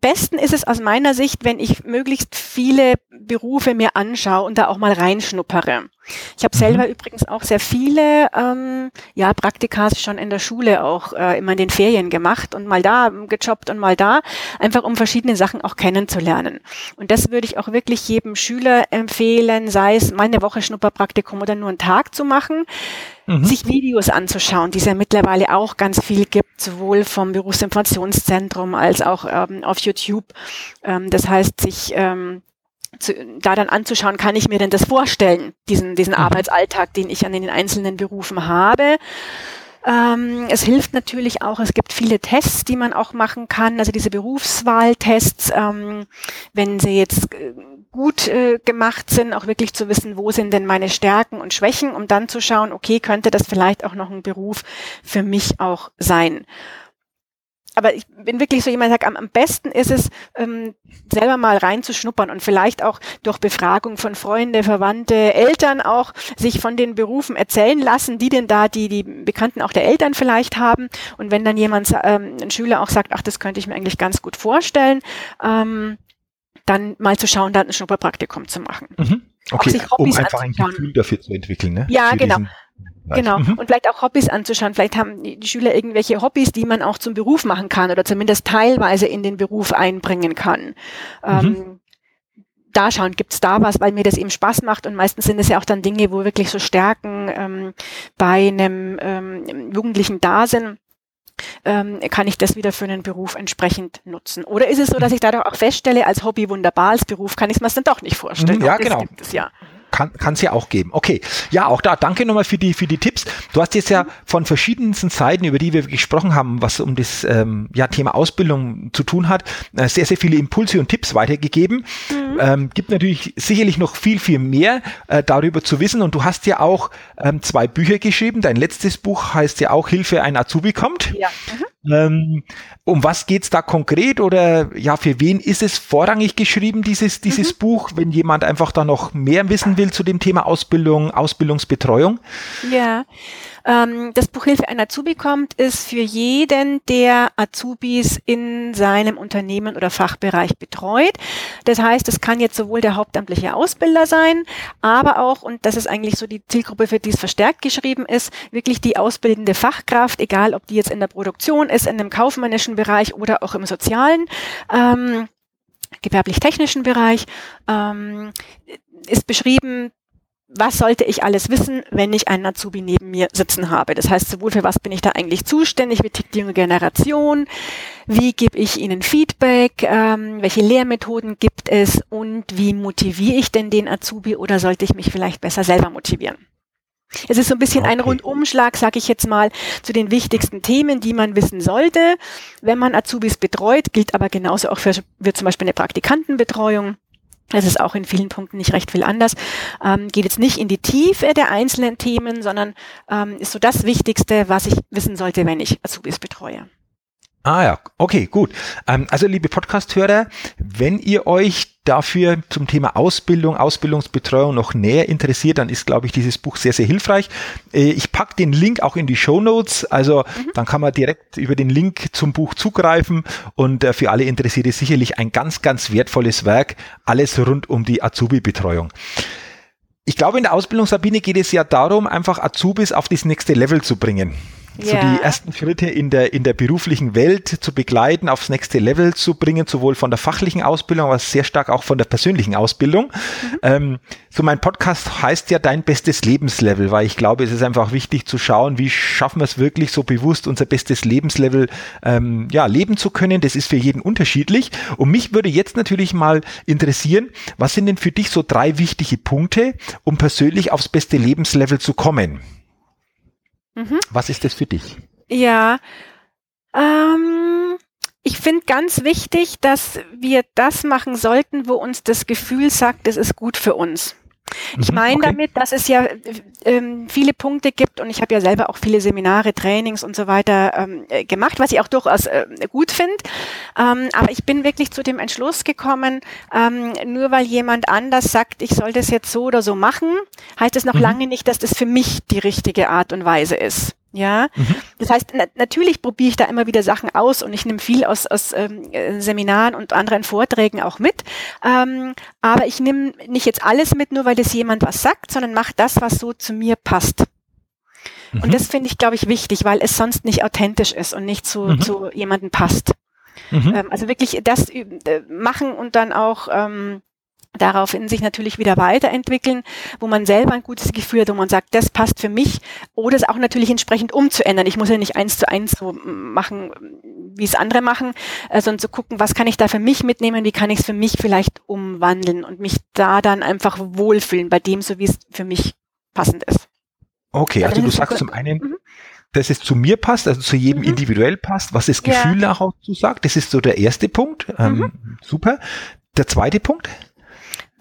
besten ist es aus meiner Sicht, wenn ich möglichst viele Berufe mir anschaue und da auch mal reinschnuppere. Ich habe selber mhm. übrigens auch sehr viele ähm, ja, Praktikas schon in der Schule auch äh, immer in den Ferien gemacht und mal da gejobbt und mal da, einfach um verschiedene Sachen auch kennenzulernen. Und das würde ich auch wirklich jedem Schüler empfehlen, sei es mal eine Woche Schnupperpraktikum oder nur einen Tag zu machen, mhm. sich Videos anzuschauen, die es ja mittlerweile auch ganz viel gibt, sowohl vom Berufsinformationszentrum als auch ähm, auf YouTube. Ähm, das heißt, sich ähm, zu, da dann anzuschauen, kann ich mir denn das vorstellen, diesen, diesen mhm. Arbeitsalltag, den ich an den einzelnen Berufen habe. Ähm, es hilft natürlich auch, es gibt viele Tests, die man auch machen kann, also diese Berufswahltests, ähm, wenn sie jetzt äh, gut äh, gemacht sind, auch wirklich zu wissen, wo sind denn meine Stärken und Schwächen, um dann zu schauen, okay, könnte das vielleicht auch noch ein Beruf für mich auch sein aber ich bin wirklich so jemand, der sagt, am, am besten ist es, ähm, selber mal reinzuschnuppern und vielleicht auch durch Befragung von Freunde, Verwandte, Eltern auch sich von den Berufen erzählen lassen, die denn da, die die Bekannten auch der Eltern vielleicht haben. Und wenn dann jemand, ähm, ein Schüler auch sagt, ach, das könnte ich mir eigentlich ganz gut vorstellen, ähm, dann mal zu schauen, dann ein Schnupperpraktikum zu machen. Mhm. Okay, um einfach ein Gefühl dafür zu entwickeln. Ne? Ja, Für genau. Genau. Mhm. Und vielleicht auch Hobbys anzuschauen. Vielleicht haben die Schüler irgendwelche Hobbys, die man auch zum Beruf machen kann oder zumindest teilweise in den Beruf einbringen kann. Mhm. Ähm, da schauen, gibt's da was, weil mir das eben Spaß macht und meistens sind es ja auch dann Dinge, wo wirklich so Stärken ähm, bei einem ähm, Jugendlichen da sind. Ähm, kann ich das wieder für einen Beruf entsprechend nutzen? Oder ist es so, dass ich dadurch auch feststelle, als Hobby wunderbar, als Beruf kann ich es mir dann doch nicht vorstellen? Ja, genau. Gibt es ja kann es ja auch geben. Okay, ja, auch da danke nochmal für die für die Tipps. Du hast jetzt ja von verschiedensten Seiten, über die wir gesprochen haben, was um das ähm, ja, Thema Ausbildung zu tun hat, äh, sehr sehr viele Impulse und Tipps weitergegeben. Mhm. Ähm, gibt natürlich sicherlich noch viel viel mehr äh, darüber zu wissen. Und du hast ja auch ähm, zwei Bücher geschrieben. Dein letztes Buch heißt ja auch Hilfe ein Azubi kommt. Ja. Mhm. Ähm, um was geht's da konkret oder ja, für wen ist es vorrangig geschrieben, dieses, dieses mhm. Buch, wenn jemand einfach da noch mehr wissen will zu dem Thema Ausbildung, Ausbildungsbetreuung? Ja, ähm, das Buch Hilfe ein Azubi kommt ist für jeden, der Azubis in seinem Unternehmen oder Fachbereich betreut. Das heißt, es kann jetzt sowohl der hauptamtliche Ausbilder sein, aber auch, und das ist eigentlich so die Zielgruppe, für die es verstärkt geschrieben ist, wirklich die ausbildende Fachkraft, egal ob die jetzt in der Produktion ist, in dem kaufmännischen Bereich oder auch im sozialen. Ähm, gewerblich-technischen Bereich ähm, ist beschrieben, was sollte ich alles wissen, wenn ich einen Azubi neben mir sitzen habe? Das heißt, sowohl für was bin ich da eigentlich zuständig, wie tickt die junge Generation, wie gebe ich ihnen Feedback, ähm, welche Lehrmethoden gibt es und wie motiviere ich denn den Azubi oder sollte ich mich vielleicht besser selber motivieren? Es ist so ein bisschen okay. ein Rundumschlag, sage ich jetzt mal, zu den wichtigsten Themen, die man wissen sollte, wenn man Azubis betreut, gilt aber genauso auch für, für zum Beispiel eine Praktikantenbetreuung. Das ist auch in vielen Punkten nicht recht viel anders. Ähm, geht jetzt nicht in die Tiefe der einzelnen Themen, sondern ähm, ist so das Wichtigste, was ich wissen sollte, wenn ich Azubis betreue. Ah ja, okay, gut. Ähm, also liebe Podcast-Hörer, wenn ihr euch dafür zum Thema Ausbildung, Ausbildungsbetreuung noch näher interessiert, dann ist, glaube ich, dieses Buch sehr, sehr hilfreich. Äh, ich packe den Link auch in die Show Notes, also mhm. dann kann man direkt über den Link zum Buch zugreifen und äh, für alle Interessierte sicherlich ein ganz, ganz wertvolles Werk, alles rund um die Azubi-Betreuung. Ich glaube, in der Ausbildungssabine geht es ja darum, einfach Azubis auf das nächste Level zu bringen. So die ersten Schritte in der, in der beruflichen Welt zu begleiten, aufs nächste Level zu bringen, sowohl von der fachlichen Ausbildung, aber sehr stark auch von der persönlichen Ausbildung. Mhm. Ähm, so mein Podcast heißt ja dein bestes Lebenslevel, weil ich glaube, es ist einfach wichtig zu schauen, wie schaffen wir es wirklich so bewusst, unser bestes Lebenslevel ähm, ja, leben zu können. Das ist für jeden unterschiedlich. Und mich würde jetzt natürlich mal interessieren, was sind denn für dich so drei wichtige Punkte, um persönlich aufs beste Lebenslevel zu kommen? Mhm. Was ist das für dich? Ja, ähm, ich finde ganz wichtig, dass wir das machen sollten, wo uns das Gefühl sagt, es ist gut für uns. Ich mhm, meine okay. damit, dass es ja ähm, viele Punkte gibt und ich habe ja selber auch viele Seminare, Trainings und so weiter ähm, äh, gemacht, was ich auch durchaus äh, gut finde. Ähm, aber ich bin wirklich zu dem Entschluss gekommen, ähm, nur weil jemand anders sagt, ich soll das jetzt so oder so machen, heißt es noch mhm. lange nicht, dass das für mich die richtige Art und Weise ist. Ja, mhm. das heißt, na natürlich probiere ich da immer wieder Sachen aus und ich nehme viel aus, aus ähm, äh, Seminaren und anderen Vorträgen auch mit. Ähm, aber ich nehme nicht jetzt alles mit, nur weil das jemand was sagt, sondern mache das, was so zu mir passt. Mhm. Und das finde ich, glaube ich, wichtig, weil es sonst nicht authentisch ist und nicht zu, mhm. zu jemandem passt. Mhm. Ähm, also wirklich das äh, machen und dann auch ähm, daraufhin sich natürlich wieder weiterentwickeln, wo man selber ein gutes Gefühl hat, wo man sagt, das passt für mich, oder es auch natürlich entsprechend umzuändern. Ich muss ja nicht eins zu eins so machen, wie es andere machen, äh, sondern zu gucken, was kann ich da für mich mitnehmen, wie kann ich es für mich vielleicht umwandeln und mich da dann einfach wohlfühlen bei dem, so wie es für mich passend ist. Okay, also, du sagst zum einen, mhm. dass es zu mir passt, also zu jedem mhm. individuell passt, was das Gefühl ja. nach dazu sagt, das ist so der erste Punkt. Ähm, mhm. Super. Der zweite Punkt?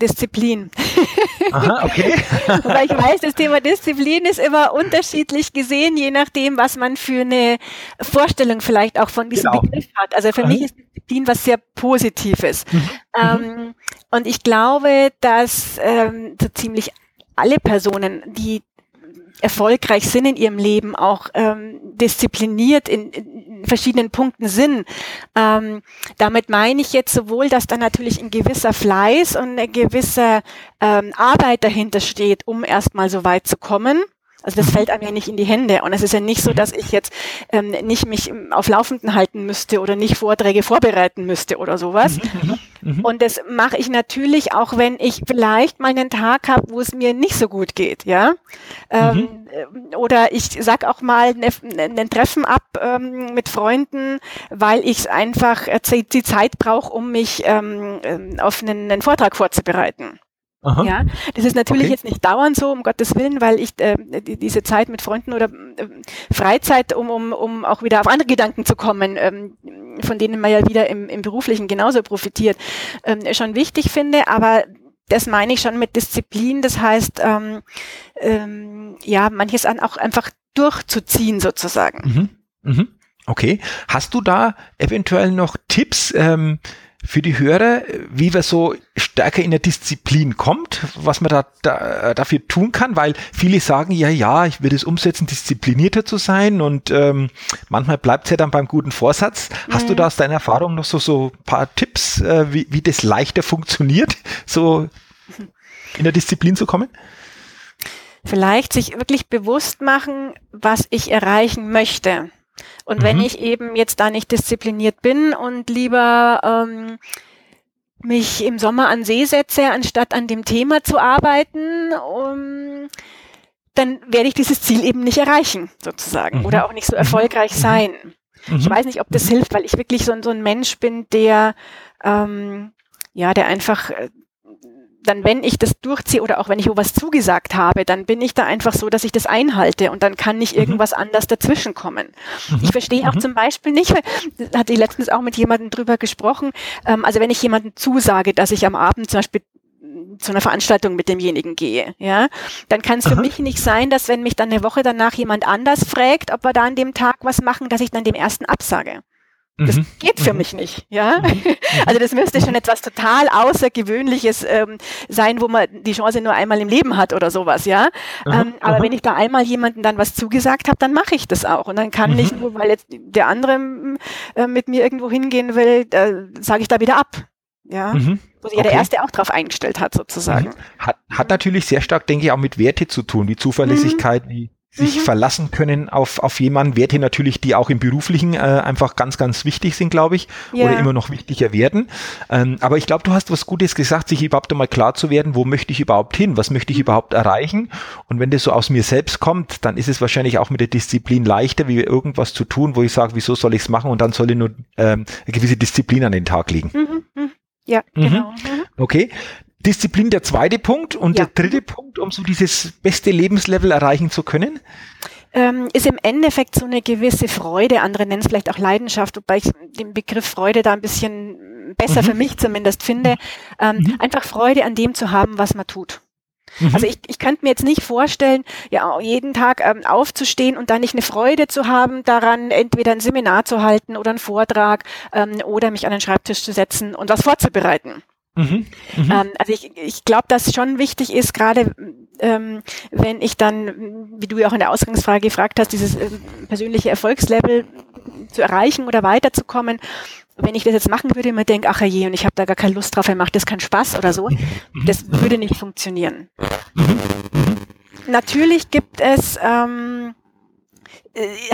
Disziplin. Aha, okay. Weil ich weiß, das Thema Disziplin ist immer unterschiedlich gesehen, je nachdem, was man für eine Vorstellung vielleicht auch von diesem genau. Begriff hat. Also für Aha. mich ist Disziplin was sehr Positives. Mhm. Ähm, und ich glaube, dass ähm, so ziemlich alle Personen, die erfolgreich sind in ihrem Leben, auch ähm, diszipliniert in, in verschiedenen Punkten sind. Ähm, damit meine ich jetzt sowohl, dass da natürlich ein gewisser Fleiß und eine gewisse ähm, Arbeit dahinter steht, um erstmal so weit zu kommen. Also das fällt einem ja nicht in die Hände. Und es ist ja nicht so, dass ich jetzt ähm, nicht mich auf Laufenden halten müsste oder nicht Vorträge vorbereiten müsste oder sowas. Mhm, mhm, mhm. Und das mache ich natürlich auch, wenn ich vielleicht mal einen Tag habe, wo es mir nicht so gut geht, ja. Ähm, äh, oder ich sag auch mal ein ne, ne Treffen ab ähm, mit Freunden, weil ich einfach äh, die Zeit brauche, um mich ähm, ähm, auf einen, einen Vortrag vorzubereiten. Aha. Ja, das ist natürlich okay. jetzt nicht dauernd so, um Gottes Willen, weil ich äh, diese Zeit mit Freunden oder äh, Freizeit, um, um, um auch wieder auf andere Gedanken zu kommen, ähm, von denen man ja wieder im, im Beruflichen genauso profitiert, ähm, schon wichtig finde, aber das meine ich schon mit Disziplin, das heißt, ähm, ähm, ja, manches an auch einfach durchzuziehen sozusagen. Mhm. Mhm. Okay. Hast du da eventuell noch Tipps, ähm, für die Hörer, wie man so stärker in der Disziplin kommt, was man da, da dafür tun kann, weil viele sagen, ja, ja, ich würde es umsetzen, disziplinierter zu sein und ähm, manchmal bleibt es ja dann beim guten Vorsatz. Hast mhm. du da aus deiner Erfahrung noch so so paar Tipps, äh, wie, wie das leichter funktioniert, so in der Disziplin zu kommen? Vielleicht sich wirklich bewusst machen, was ich erreichen möchte. Und mhm. wenn ich eben jetzt da nicht diszipliniert bin und lieber ähm, mich im Sommer an See setze, anstatt an dem Thema zu arbeiten, um, dann werde ich dieses Ziel eben nicht erreichen, sozusagen, mhm. oder auch nicht so erfolgreich mhm. sein. Mhm. Ich weiß nicht, ob das hilft, weil ich wirklich so, so ein Mensch bin, der ähm, ja, der einfach äh, dann, wenn ich das durchziehe oder auch wenn ich wo was zugesagt habe, dann bin ich da einfach so, dass ich das einhalte und dann kann nicht mhm. irgendwas mhm. anders dazwischen kommen. Mhm. Ich verstehe auch mhm. zum Beispiel nicht, hatte ich letztens auch mit jemandem drüber gesprochen, ähm, also wenn ich jemandem zusage, dass ich am Abend zum Beispiel zu einer Veranstaltung mit demjenigen gehe, ja, dann kann es für Aha. mich nicht sein, dass wenn mich dann eine Woche danach jemand anders fragt, ob wir da an dem Tag was machen, dass ich dann dem ersten absage. Das mhm. geht für mhm. mich nicht, ja. Mhm. Also das müsste schon etwas total Außergewöhnliches ähm, sein, wo man die Chance nur einmal im Leben hat oder sowas, ja. Ähm, aber wenn ich da einmal jemanden dann was zugesagt habe, dann mache ich das auch. Und dann kann mhm. nicht nur, weil jetzt der andere äh, mit mir irgendwo hingehen will, sage ich da wieder ab. Ja. Mhm. Wo sich okay. ja der Erste auch drauf eingestellt hat, sozusagen. Hat, hat natürlich sehr stark, denke ich, auch mit Werte zu tun, wie Zuverlässigkeit, wie sich mhm. verlassen können auf, auf jemanden. Werte natürlich, die auch im Beruflichen äh, einfach ganz, ganz wichtig sind, glaube ich, ja. oder immer noch wichtiger werden. Ähm, aber ich glaube, du hast was Gutes gesagt, sich überhaupt einmal klar zu werden, wo möchte ich überhaupt hin, was möchte ich mhm. überhaupt erreichen. Und wenn das so aus mir selbst kommt, dann ist es wahrscheinlich auch mit der Disziplin leichter, wie irgendwas zu tun, wo ich sage, wieso soll ich es machen und dann soll ich nur ähm, eine gewisse Disziplin an den Tag legen. Mhm. mhm. Ja, mhm. genau. Okay. Disziplin der zweite Punkt und ja. der dritte Punkt, um so dieses beste Lebenslevel erreichen zu können? Ähm, ist im Endeffekt so eine gewisse Freude, andere nennen es vielleicht auch Leidenschaft, wobei ich den Begriff Freude da ein bisschen besser mhm. für mich zumindest finde. Ähm, mhm. Einfach Freude an dem zu haben, was man tut. Mhm. Also ich, ich könnte mir jetzt nicht vorstellen, ja jeden Tag ähm, aufzustehen und da nicht eine Freude zu haben, daran entweder ein Seminar zu halten oder einen Vortrag ähm, oder mich an den Schreibtisch zu setzen und was vorzubereiten. Mhm, mhm. Ähm, also ich, ich glaube, dass schon wichtig ist, gerade ähm, wenn ich dann, wie du ja auch in der Ausgangsfrage gefragt hast, dieses ähm, persönliche Erfolgslevel zu erreichen oder weiterzukommen, wenn ich das jetzt machen würde, mir denke, ach je, und ich habe da gar keine Lust drauf, er macht das keinen Spaß oder so, das würde nicht funktionieren. Mhm, Natürlich gibt es ähm, äh,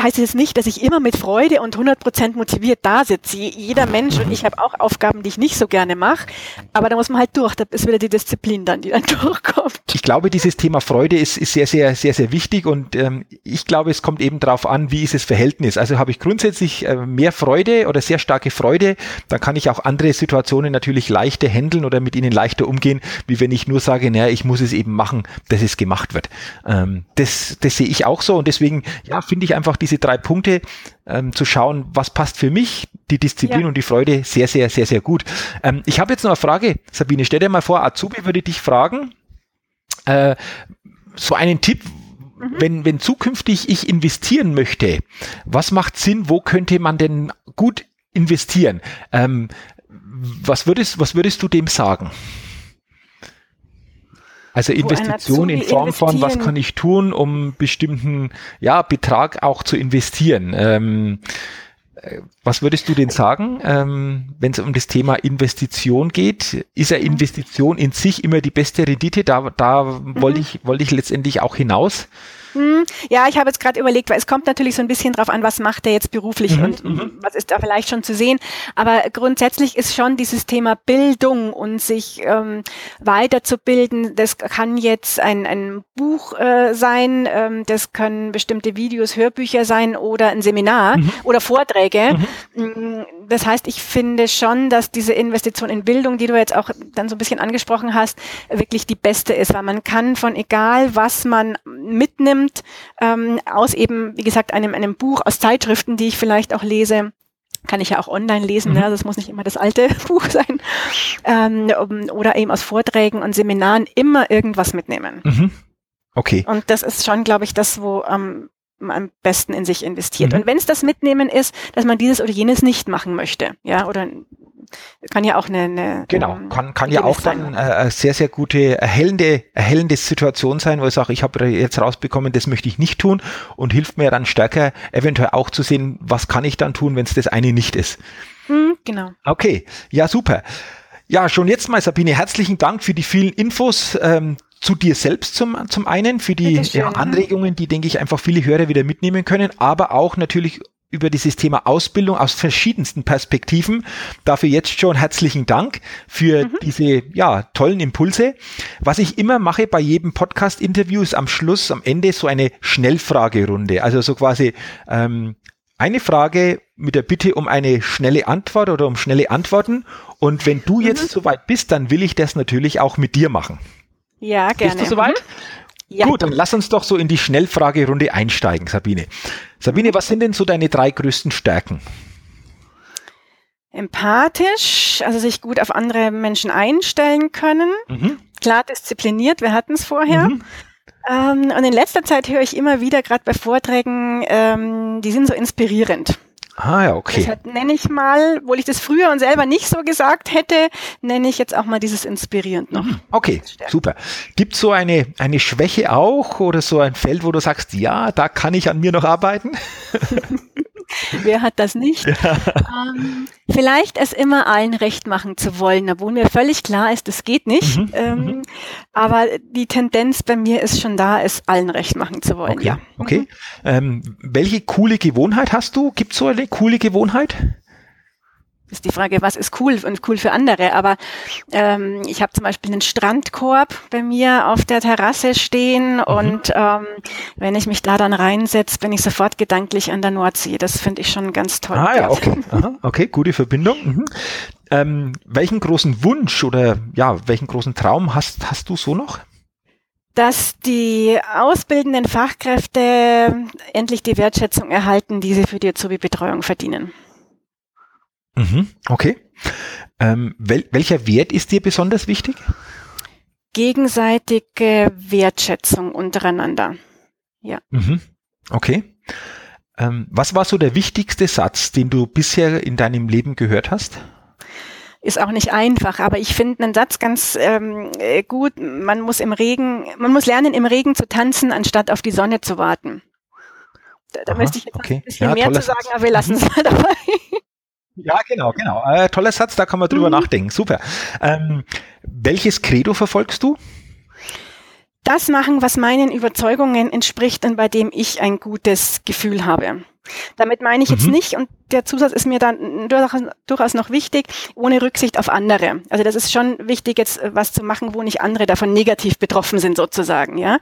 heißt es nicht, dass ich immer mit Freude und 100% motiviert da sitze. Jeder Mensch und ich habe auch Aufgaben, die ich nicht so gerne mache, aber da muss man halt durch. Da ist wieder die Disziplin dann, die dann durchkommt. Ich glaube, dieses Thema Freude ist, ist sehr, sehr, sehr, sehr wichtig und ähm, ich glaube, es kommt eben darauf an, wie ist das Verhältnis. Also habe ich grundsätzlich äh, mehr Freude oder sehr starke Freude, dann kann ich auch andere Situationen natürlich leichter handeln oder mit ihnen leichter umgehen, wie wenn ich nur sage, naja, ich muss es eben machen, dass es gemacht wird. Ähm, das, das sehe ich auch so und deswegen, ja, finde ich ich einfach diese drei Punkte ähm, zu schauen, was passt für mich, die Disziplin ja. und die Freude sehr, sehr, sehr, sehr gut. Ähm, ich habe jetzt noch eine Frage, Sabine, stell dir mal vor, Azubi würde dich fragen, äh, so einen Tipp, mhm. wenn, wenn zukünftig ich investieren möchte, was macht Sinn, wo könnte man denn gut investieren? Ähm, was würdest, was würdest du dem sagen? Also Investition in Form von, was kann ich tun, um bestimmten ja, Betrag auch zu investieren. Ähm, äh, was würdest du denn sagen, ähm, wenn es um das Thema Investition geht? Ist ja mhm. Investition in sich immer die beste Rendite? Da, da mhm. wollte ich, wollte ich letztendlich auch hinaus. Hm, ja, ich habe jetzt gerade überlegt, weil es kommt natürlich so ein bisschen drauf an, was macht er jetzt beruflich mhm, und mhm. was ist da vielleicht schon zu sehen. Aber grundsätzlich ist schon dieses Thema Bildung und sich ähm, weiterzubilden, das kann jetzt ein, ein Buch äh, sein, ähm, das können bestimmte Videos, Hörbücher sein oder ein Seminar mhm. oder Vorträge. Mhm. Mm, das heißt, ich finde schon, dass diese Investition in Bildung, die du jetzt auch dann so ein bisschen angesprochen hast, wirklich die beste ist, weil man kann von egal, was man mitnimmt, nimmt, ähm, aus eben, wie gesagt, einem, einem Buch, aus Zeitschriften, die ich vielleicht auch lese, kann ich ja auch online lesen, mhm. ne? das muss nicht immer das alte Buch sein, ähm, oder eben aus Vorträgen und Seminaren immer irgendwas mitnehmen. Mhm. Okay. Und das ist schon, glaube ich, das, wo ähm, man am besten in sich investiert. Mhm. Und wenn es das Mitnehmen ist, dass man dieses oder jenes nicht machen möchte, ja, oder kann ja auch eine, eine genau ähm, kann kann ja auch dann äh, eine sehr sehr gute erhellende erhellende Situation sein, wo ich sage, ich habe jetzt rausbekommen, das möchte ich nicht tun und hilft mir dann stärker eventuell auch zu sehen, was kann ich dann tun, wenn es das eine nicht ist. Hm, genau. Okay, ja super. Ja, schon jetzt mal Sabine, herzlichen Dank für die vielen Infos. Ähm, zu dir selbst zum, zum einen, für die ja, Anregungen, die, denke ich, einfach viele Hörer wieder mitnehmen können, aber auch natürlich über dieses Thema Ausbildung aus verschiedensten Perspektiven. Dafür jetzt schon herzlichen Dank für mhm. diese ja, tollen Impulse. Was ich immer mache bei jedem Podcast-Interview ist am Schluss, am Ende so eine Schnellfragerunde. Also so quasi ähm, eine Frage mit der Bitte um eine schnelle Antwort oder um schnelle Antworten. Und wenn du mhm. jetzt soweit bist, dann will ich das natürlich auch mit dir machen. Ja, gerne. Bist du soweit? Mhm. Ja. Gut, dann lass uns doch so in die Schnellfragerunde einsteigen, Sabine. Sabine, was sind denn so deine drei größten Stärken? Empathisch, also sich gut auf andere Menschen einstellen können. Mhm. Klar diszipliniert, wir hatten es vorher. Mhm. Ähm, und in letzter Zeit höre ich immer wieder, gerade bei Vorträgen, ähm, die sind so inspirierend. Ah ja, okay. Deshalb nenne ich mal, obwohl ich das früher und selber nicht so gesagt hätte, nenne ich jetzt auch mal dieses inspirierend noch. Mhm. Okay, super. Gibt so eine, eine Schwäche auch oder so ein Feld, wo du sagst, ja, da kann ich an mir noch arbeiten? Wer hat das nicht? Ja. Ähm, vielleicht es immer allen recht machen zu wollen, obwohl mir völlig klar ist, das geht nicht. Mhm. Ähm, mhm. aber die Tendenz bei mir ist schon da, es allen recht machen zu wollen. Okay. Ja. Okay. Mhm. Ähm, welche coole Gewohnheit hast du? Gibt es so eine coole Gewohnheit? Ist die Frage, was ist cool und cool für andere. Aber ähm, ich habe zum Beispiel einen Strandkorb bei mir auf der Terrasse stehen mhm. und ähm, wenn ich mich da dann reinsetze, bin ich sofort gedanklich an der Nordsee. Das finde ich schon ganz toll. Ah ja, okay. Aha, okay, gute Verbindung. Mhm. Ähm, welchen großen Wunsch oder ja, welchen großen Traum hast, hast du so noch? dass die ausbildenden Fachkräfte endlich die Wertschätzung erhalten, die sie für die Azubi-Betreuung verdienen. Mhm, okay. Ähm, wel welcher Wert ist dir besonders wichtig? Gegenseitige Wertschätzung untereinander. Ja. Mhm, okay. Ähm, was war so der wichtigste Satz, den du bisher in deinem Leben gehört hast? ist auch nicht einfach, aber ich finde einen Satz ganz ähm, äh, gut. Man muss im Regen, man muss lernen, im Regen zu tanzen, anstatt auf die Sonne zu warten. Da, da müsste ich jetzt okay. ein bisschen ja, mehr zu sagen, Satz. aber wir lassen es mal dabei. Ja, genau, genau. Äh, toller Satz, da kann man drüber mhm. nachdenken. Super. Ähm, welches Credo verfolgst du? Das machen, was meinen Überzeugungen entspricht und bei dem ich ein gutes Gefühl habe. Damit meine ich jetzt mhm. nicht, und der Zusatz ist mir dann durchaus noch wichtig, ohne Rücksicht auf andere. Also das ist schon wichtig, jetzt äh, was zu machen, wo nicht andere davon negativ betroffen sind, sozusagen, ja.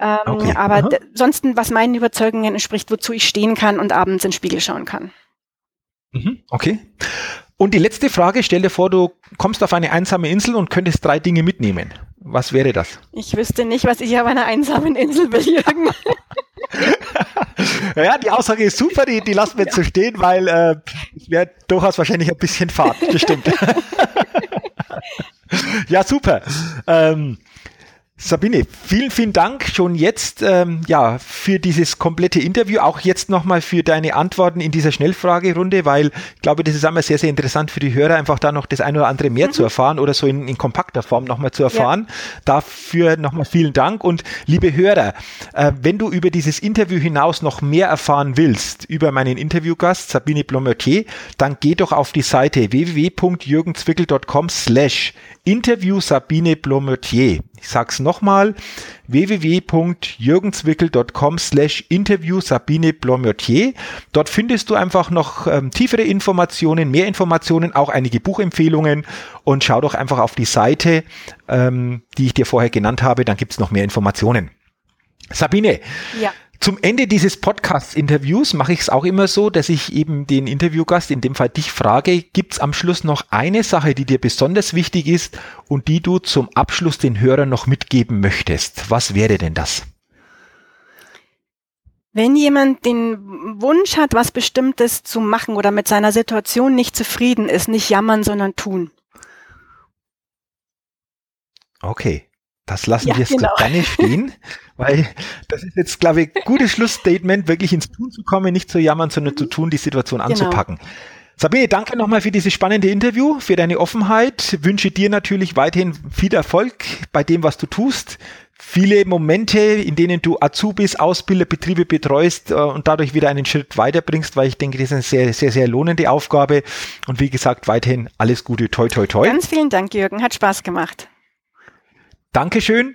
Ähm, okay. Aber ansonsten, was meinen Überzeugungen entspricht, wozu ich stehen kann und abends in den Spiegel schauen kann. Mhm, okay. Und die letzte Frage, stell dir vor, du kommst auf eine einsame Insel und könntest drei Dinge mitnehmen. Was wäre das? Ich wüsste nicht, was ich auf einer einsamen Insel will, Jürgen. ja, die Aussage ist super, die, die lassen wir jetzt ja. so stehen, weil äh, es wäre durchaus wahrscheinlich ein bisschen Fahrt, das stimmt. ja, super. Ähm, Sabine, vielen, vielen Dank schon jetzt ähm, ja, für dieses komplette Interview, auch jetzt nochmal für deine Antworten in dieser Schnellfragerunde, weil ich glaube, das ist einmal sehr, sehr interessant für die Hörer, einfach da noch das eine oder andere mehr mhm. zu erfahren oder so in, in kompakter Form nochmal zu erfahren. Ja. Dafür nochmal vielen Dank und liebe Hörer, äh, wenn du über dieses Interview hinaus noch mehr erfahren willst, über meinen Interviewgast Sabine Blomertier, dann geh doch auf die Seite www.jürgenzwickel.com slash Interview Sabine Blomertier. Ich sag's nochmal, www.jürgenzwickel.com slash Interview Sabine Blomertier. Dort findest du einfach noch ähm, tiefere Informationen, mehr Informationen, auch einige Buchempfehlungen und schau doch einfach auf die Seite, ähm, die ich dir vorher genannt habe, dann gibt's noch mehr Informationen. Sabine, ja. Zum Ende dieses Podcast-Interviews mache ich es auch immer so, dass ich eben den Interviewgast, in dem Fall dich, frage, gibt es am Schluss noch eine Sache, die dir besonders wichtig ist und die du zum Abschluss den Hörern noch mitgeben möchtest? Was wäre denn das? Wenn jemand den Wunsch hat, was Bestimmtes zu machen oder mit seiner Situation nicht zufrieden ist, nicht jammern, sondern tun. Okay. Das lassen ja, wir jetzt genau. gerne stehen, weil das ist jetzt, glaube ich, gutes Schlussstatement, wirklich ins Tun zu kommen, nicht zu jammern, sondern zu tun, die Situation genau. anzupacken. Sabine, danke nochmal für dieses spannende Interview, für deine Offenheit. Wünsche dir natürlich weiterhin viel Erfolg bei dem, was du tust. Viele Momente, in denen du Azubis, Ausbilder, Betriebe betreust äh, und dadurch wieder einen Schritt weiterbringst, weil ich denke, das ist eine sehr, sehr, sehr lohnende Aufgabe. Und wie gesagt, weiterhin alles Gute, toi, toi, toi. Ganz vielen Dank, Jürgen. Hat Spaß gemacht. Dankeschön.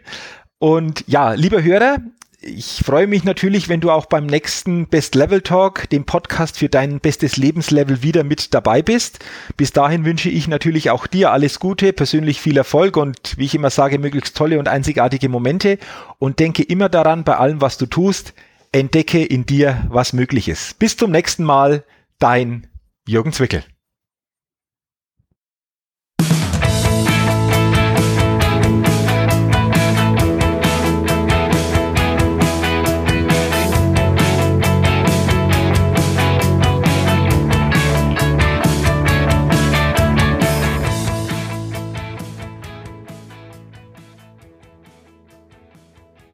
Und ja, lieber Hörer, ich freue mich natürlich, wenn du auch beim nächsten Best Level Talk, dem Podcast für dein bestes Lebenslevel, wieder mit dabei bist. Bis dahin wünsche ich natürlich auch dir alles Gute, persönlich viel Erfolg und wie ich immer sage, möglichst tolle und einzigartige Momente und denke immer daran, bei allem, was du tust, entdecke in dir, was möglich ist. Bis zum nächsten Mal, dein Jürgen Zwickel.